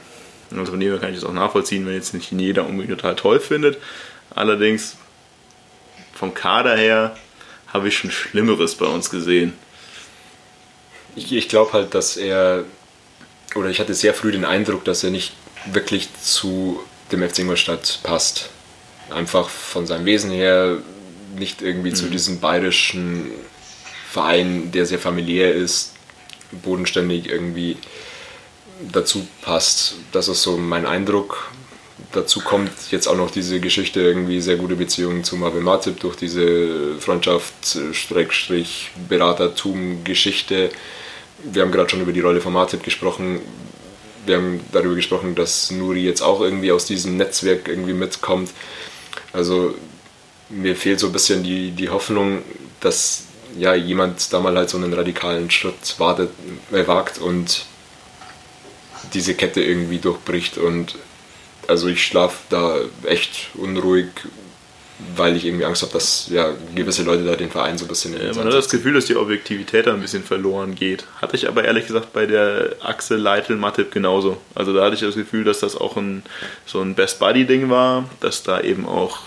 Also von dem kann ich das auch nachvollziehen, wenn jetzt nicht jeder unbedingt total toll findet. Allerdings vom Kader her habe ich schon Schlimmeres bei uns gesehen. Ich, ich glaube halt, dass er, oder ich hatte sehr früh den Eindruck, dass er nicht wirklich zu dem FC Ingolstadt passt. Einfach von seinem Wesen her nicht irgendwie mhm. zu diesem bayerischen Verein, der sehr familiär ist, bodenständig irgendwie dazu passt. Das ist so mein Eindruck. Dazu kommt jetzt auch noch diese Geschichte, irgendwie sehr gute Beziehungen zu Marvin Matip durch diese Freundschaft-Beratertum-Geschichte wir haben gerade schon über die Rolle von Martip gesprochen. Wir haben darüber gesprochen, dass Nuri jetzt auch irgendwie aus diesem Netzwerk irgendwie mitkommt. Also mir fehlt so ein bisschen die, die Hoffnung, dass ja, jemand da mal halt so einen radikalen Schritt wartet, äh, wagt und diese Kette irgendwie durchbricht. Und also ich schlafe da echt unruhig weil ich irgendwie Angst habe, dass ja, gewisse Leute da den Verein so ein bisschen. Ja, man hat das Gefühl, dass die Objektivität da ein bisschen verloren geht. Hatte ich aber ehrlich gesagt bei der Achse Leitl-Matip genauso. Also da hatte ich das Gefühl, dass das auch ein, so ein Best Buddy-Ding war, dass da eben auch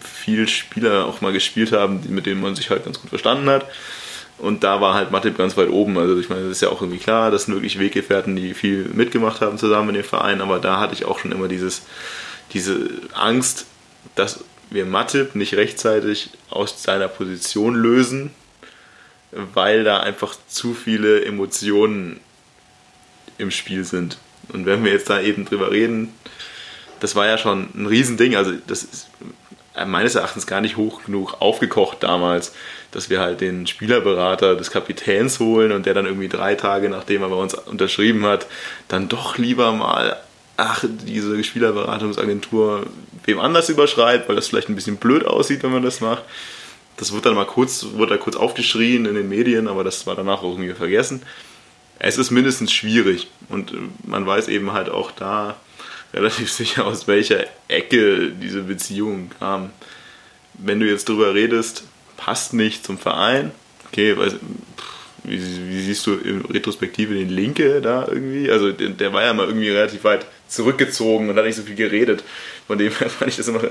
viele Spieler auch mal gespielt haben, mit denen man sich halt ganz gut verstanden hat. Und da war halt Matip ganz weit oben. Also ich meine, das ist ja auch irgendwie klar, das sind wirklich Weggefährten, die viel mitgemacht haben zusammen in dem Verein, aber da hatte ich auch schon immer dieses, diese Angst, dass wir Matip nicht rechtzeitig aus seiner Position lösen, weil da einfach zu viele Emotionen im Spiel sind. Und wenn wir jetzt da eben drüber reden, das war ja schon ein Riesending. Also das ist meines Erachtens gar nicht hoch genug aufgekocht damals, dass wir halt den Spielerberater des Kapitäns holen und der dann irgendwie drei Tage nachdem er bei uns unterschrieben hat, dann doch lieber mal ach, diese Spielerberatungsagentur wem anders überschreibt, weil das vielleicht ein bisschen blöd aussieht, wenn man das macht. Das wird dann mal kurz, wird da kurz aufgeschrien in den Medien, aber das war danach auch irgendwie vergessen. Es ist mindestens schwierig und äh, man weiß eben halt auch da relativ sicher, aus welcher Ecke diese Beziehung kam. Wenn du jetzt drüber redest, passt nicht zum Verein, okay, weiß, wie, wie, siehst du in Retrospektive den Linke da irgendwie? Also der, der, war ja mal irgendwie relativ weit zurückgezogen und hat nicht so viel geredet. Von dem her fand ich das immer,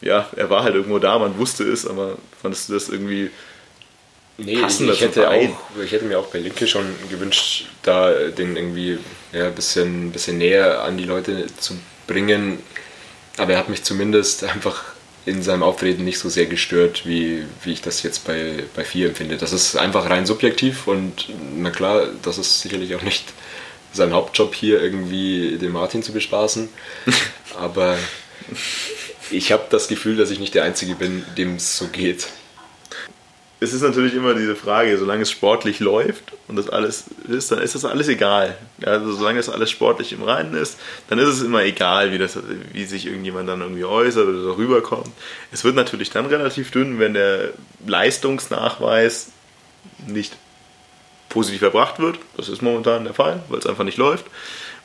ja, er war halt irgendwo da, man wusste es, aber fandest du das irgendwie Nee, passender ich, hätte auch, ich hätte mir auch bei Linke schon gewünscht, da den irgendwie ja, ein bisschen, bisschen näher an die Leute zu bringen. Aber er hat mich zumindest einfach in seinem Auftreten nicht so sehr gestört, wie, wie ich das jetzt bei, bei vier empfinde. Das ist einfach rein subjektiv und na klar, das ist sicherlich auch nicht sein Hauptjob hier irgendwie den Martin zu bespaßen. Aber ich habe das Gefühl, dass ich nicht der Einzige bin, dem es so geht es ist natürlich immer diese Frage, solange es sportlich läuft und das alles ist, dann ist das alles egal. Also solange es alles sportlich im Reinen ist, dann ist es immer egal, wie, das, wie sich irgendjemand dann irgendwie äußert oder so rüberkommt. Es wird natürlich dann relativ dünn, wenn der Leistungsnachweis nicht positiv erbracht wird. Das ist momentan der Fall, weil es einfach nicht läuft.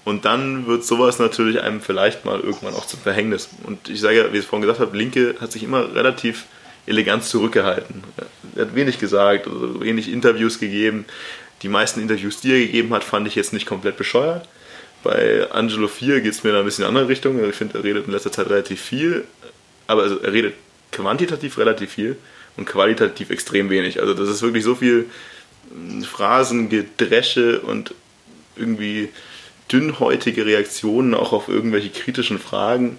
Und dann wird sowas natürlich einem vielleicht mal irgendwann auch zum Verhängnis. Und ich sage ja, wie ich es vorhin gesagt habe, Linke hat sich immer relativ elegant zurückgehalten. Er hat wenig gesagt, also wenig Interviews gegeben. die meisten Interviews, die er gegeben hat, fand ich jetzt nicht komplett bescheuert. Bei Angelo 4 geht es mir da ein bisschen in eine andere Richtung. Ich finde, er redet in letzter Zeit relativ viel, aber also er redet quantitativ relativ viel und qualitativ extrem wenig. Also das ist wirklich so viel Phrasengedresche und irgendwie dünnhäutige Reaktionen auch auf irgendwelche kritischen Fragen,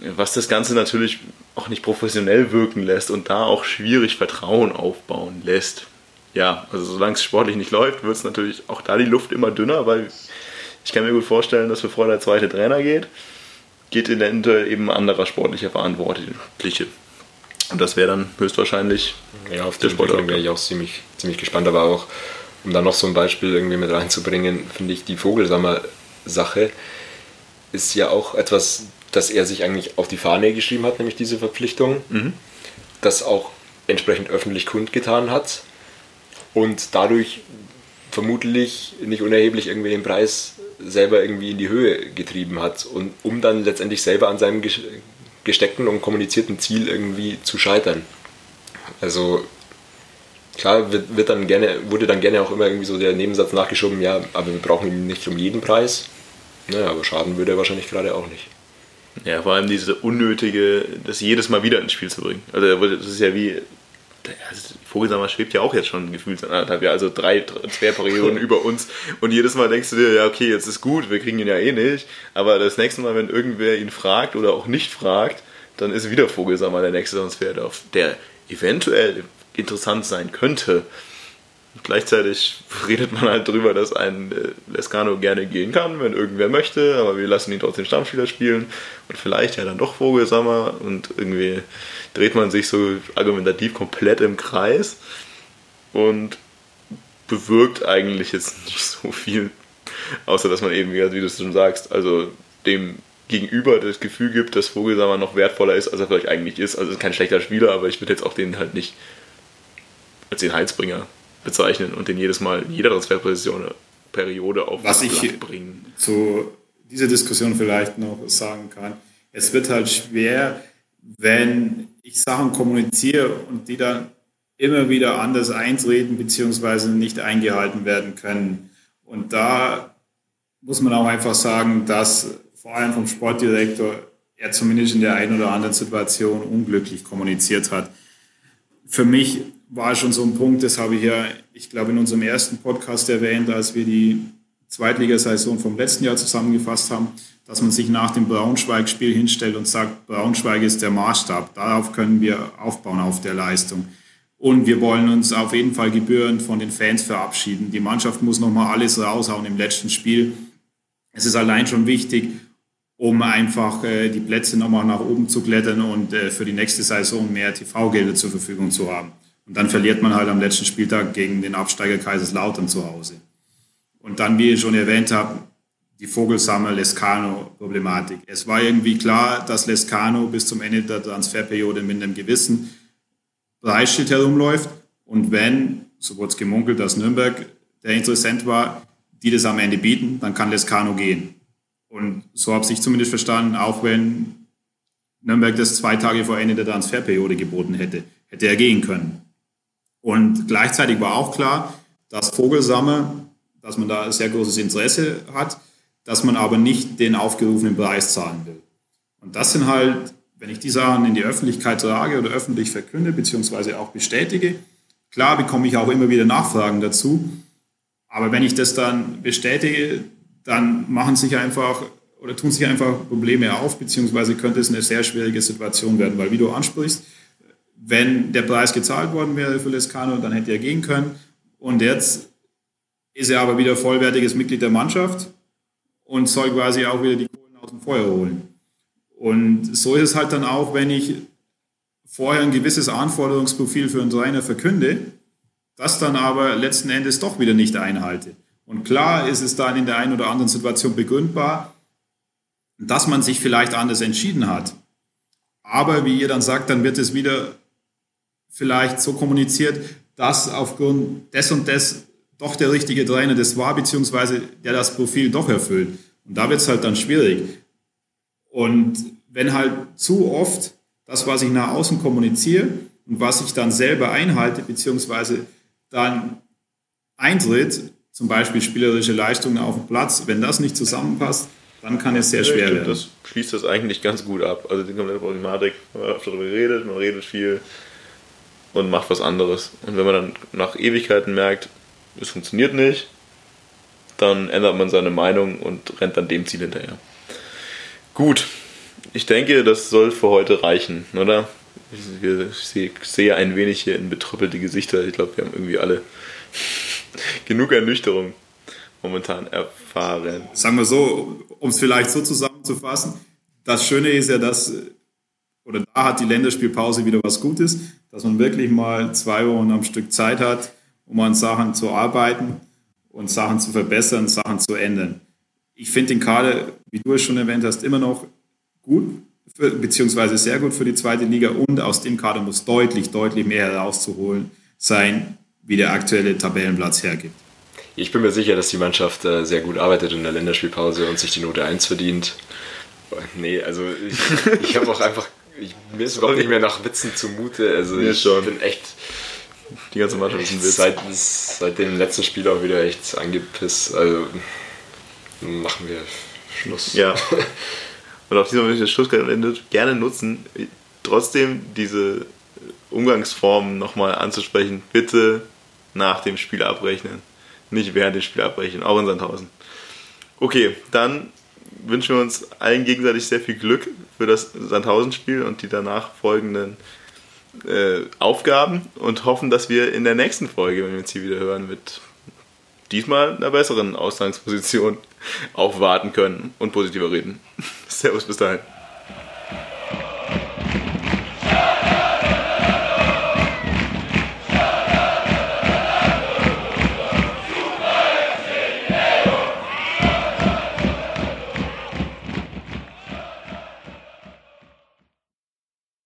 was das Ganze natürlich auch nicht professionell wirken lässt und da auch schwierig Vertrauen aufbauen lässt. Ja, also solange es sportlich nicht läuft, wird es natürlich auch da die Luft immer dünner, weil ich kann mir gut vorstellen, dass bevor der zweite Trainer geht, geht eventuell eben ein anderer sportlicher Verantwortliche. Und das wäre dann höchstwahrscheinlich. Ja, auf die Entwicklung wäre ich auch ziemlich, ziemlich gespannt, aber auch, um da noch so ein Beispiel irgendwie mit reinzubringen, finde ich die Vogelsammer-Sache ist ja auch etwas, das er sich eigentlich auf die Fahne geschrieben hat, nämlich diese Verpflichtung, mhm. das auch entsprechend öffentlich kundgetan hat und dadurch vermutlich nicht unerheblich irgendwie den Preis selber irgendwie in die Höhe getrieben hat und um dann letztendlich selber an seinem gesteckten und kommunizierten Ziel irgendwie zu scheitern. Also klar wird, wird dann gerne, wurde dann gerne auch immer irgendwie so der Nebensatz nachgeschoben, ja, aber wir brauchen ihn nicht um jeden Preis. Naja, aber schaden würde er wahrscheinlich gerade auch nicht. Ja, vor allem diese unnötige, das jedes Mal wieder ins Spiel zu bringen. Also das ist ja wie, Vogelsammer schwebt ja auch jetzt schon gefühlt anderthalb Jahre, also drei Transferperioden über uns. Und jedes Mal denkst du dir, ja, okay, jetzt ist gut, wir kriegen ihn ja eh nicht. Aber das nächste Mal, wenn irgendwer ihn fragt oder auch nicht fragt, dann ist wieder Vogelsammer der nächste Transfer, der eventuell interessant sein könnte. Gleichzeitig redet man halt drüber, dass ein äh, Lescano gerne gehen kann, wenn irgendwer möchte, aber wir lassen ihn trotzdem Stammspieler spielen und vielleicht ja dann doch Vogelsammer und irgendwie dreht man sich so argumentativ komplett im Kreis und bewirkt eigentlich jetzt nicht so viel, außer dass man eben, wie du es schon sagst, also dem Gegenüber das Gefühl gibt, dass Vogelsammer noch wertvoller ist, als er vielleicht eigentlich ist. Also ist kein schlechter Spieler, aber ich würde jetzt auch den halt nicht als den Heilsbringer bezeichnen und den jedes Mal in jeder Transferposition Periode auf Was ich bringen. zu dieser Diskussion vielleicht noch sagen kann, es wird halt schwer, wenn ich Sachen kommuniziere und die dann immer wieder anders eintreten bzw. nicht eingehalten werden können. Und da muss man auch einfach sagen, dass vor allem vom Sportdirektor er zumindest in der einen oder anderen Situation unglücklich kommuniziert hat. Für mich war schon so ein Punkt, das habe ich ja, ich glaube, in unserem ersten Podcast erwähnt, als wir die Zweitligasaison vom letzten Jahr zusammengefasst haben, dass man sich nach dem Braunschweig-Spiel hinstellt und sagt, Braunschweig ist der Maßstab. Darauf können wir aufbauen, auf der Leistung. Und wir wollen uns auf jeden Fall gebührend von den Fans verabschieden. Die Mannschaft muss nochmal alles raushauen im letzten Spiel. Es ist allein schon wichtig, um einfach äh, die Plätze nochmal nach oben zu klettern und äh, für die nächste Saison mehr TV-Gelder zur Verfügung zu haben. Und dann verliert man halt am letzten Spieltag gegen den Absteiger Kaiserslautern zu Hause. Und dann, wie ich schon erwähnt habe, die Vogelsammer-Lescano-Problematik. Es war irgendwie klar, dass Lescano bis zum Ende der Transferperiode mit einem gewissen Preisschild herumläuft. Und wenn, so wurde es gemunkelt, dass Nürnberg der Interessent war, die das am Ende bieten, dann kann Lescano gehen. Und so habe ich zumindest verstanden, auch wenn Nürnberg das zwei Tage vor Ende der Transferperiode geboten hätte, hätte er gehen können. Und gleichzeitig war auch klar, dass Vogelsammer, dass man da sehr großes Interesse hat, dass man aber nicht den aufgerufenen Preis zahlen will. Und das sind halt, wenn ich die Sachen in die Öffentlichkeit trage oder öffentlich verkünde, beziehungsweise auch bestätige, klar bekomme ich auch immer wieder Nachfragen dazu. Aber wenn ich das dann bestätige, dann machen sich einfach oder tun sich einfach Probleme auf, beziehungsweise könnte es eine sehr schwierige Situation werden, weil wie du ansprichst, wenn der Preis gezahlt worden wäre für Lescano, dann hätte er gehen können. Und jetzt ist er aber wieder vollwertiges Mitglied der Mannschaft und soll quasi auch wieder die Kohlen aus dem Feuer holen. Und so ist es halt dann auch, wenn ich vorher ein gewisses Anforderungsprofil für einen Trainer verkünde, das dann aber letzten Endes doch wieder nicht einhalte. Und klar ist es dann in der einen oder anderen Situation begründbar, dass man sich vielleicht anders entschieden hat. Aber wie ihr dann sagt, dann wird es wieder vielleicht so kommuniziert, dass aufgrund des und des doch der richtige Trainer das war, beziehungsweise der das Profil doch erfüllt. Und da wird es halt dann schwierig. Und wenn halt zu oft das, was ich nach außen kommuniziere und was ich dann selber einhalte, beziehungsweise dann eintritt, zum Beispiel spielerische Leistungen auf dem Platz, wenn das nicht zusammenpasst, dann kann es sehr schwer werden. Das schließt das eigentlich ganz gut ab. Also die komplette Problematik, man hat darüber geredet, man redet viel und macht was anderes. Und wenn man dann nach Ewigkeiten merkt, es funktioniert nicht, dann ändert man seine Meinung und rennt dann dem Ziel hinterher. Gut, ich denke, das soll für heute reichen, oder? Ich sehe ein wenig hier in betrüppelte Gesichter. Ich glaube, wir haben irgendwie alle genug Ernüchterung momentan erfahren. Sagen wir so, um es vielleicht so zusammenzufassen, das Schöne ist ja, dass, oder da hat die Länderspielpause wieder was Gutes, dass man wirklich mal zwei Wochen am Stück Zeit hat, um an Sachen zu arbeiten und Sachen zu verbessern, Sachen zu ändern. Ich finde den Kader, wie du es schon erwähnt hast, immer noch gut, für, beziehungsweise sehr gut für die zweite Liga und aus dem Kader muss deutlich, deutlich mehr herauszuholen sein, wie der aktuelle Tabellenplatz hergibt. Ich bin mir sicher, dass die Mannschaft äh, sehr gut arbeitet in der Länderspielpause und sich die Note 1 verdient. Nee, also ich, ich habe auch einfach, ich, mir ist überhaupt nicht mehr nach Witzen zumute. Also ich schon. bin echt, die ganze Mannschaft ist ein Witz. Seit, seit dem letzten Spiel auch wieder echt angepisst. Also machen wir Schluss. Ja. Und auch dieser Moment, Schlussgeld endet, gerne nutzen, trotzdem diese Umgangsformen nochmal anzusprechen. Bitte nach dem Spiel abrechnen. Nicht während dem Spiel abbrechen, auch in Sandhausen. Okay, dann wünschen wir uns allen gegenseitig sehr viel Glück für das Sandhausen-Spiel und die danach folgenden äh, Aufgaben und hoffen, dass wir in der nächsten Folge, wenn wir uns hier wieder hören, mit diesmal einer besseren Ausgangsposition aufwarten können und positiver reden. Servus, bis dahin.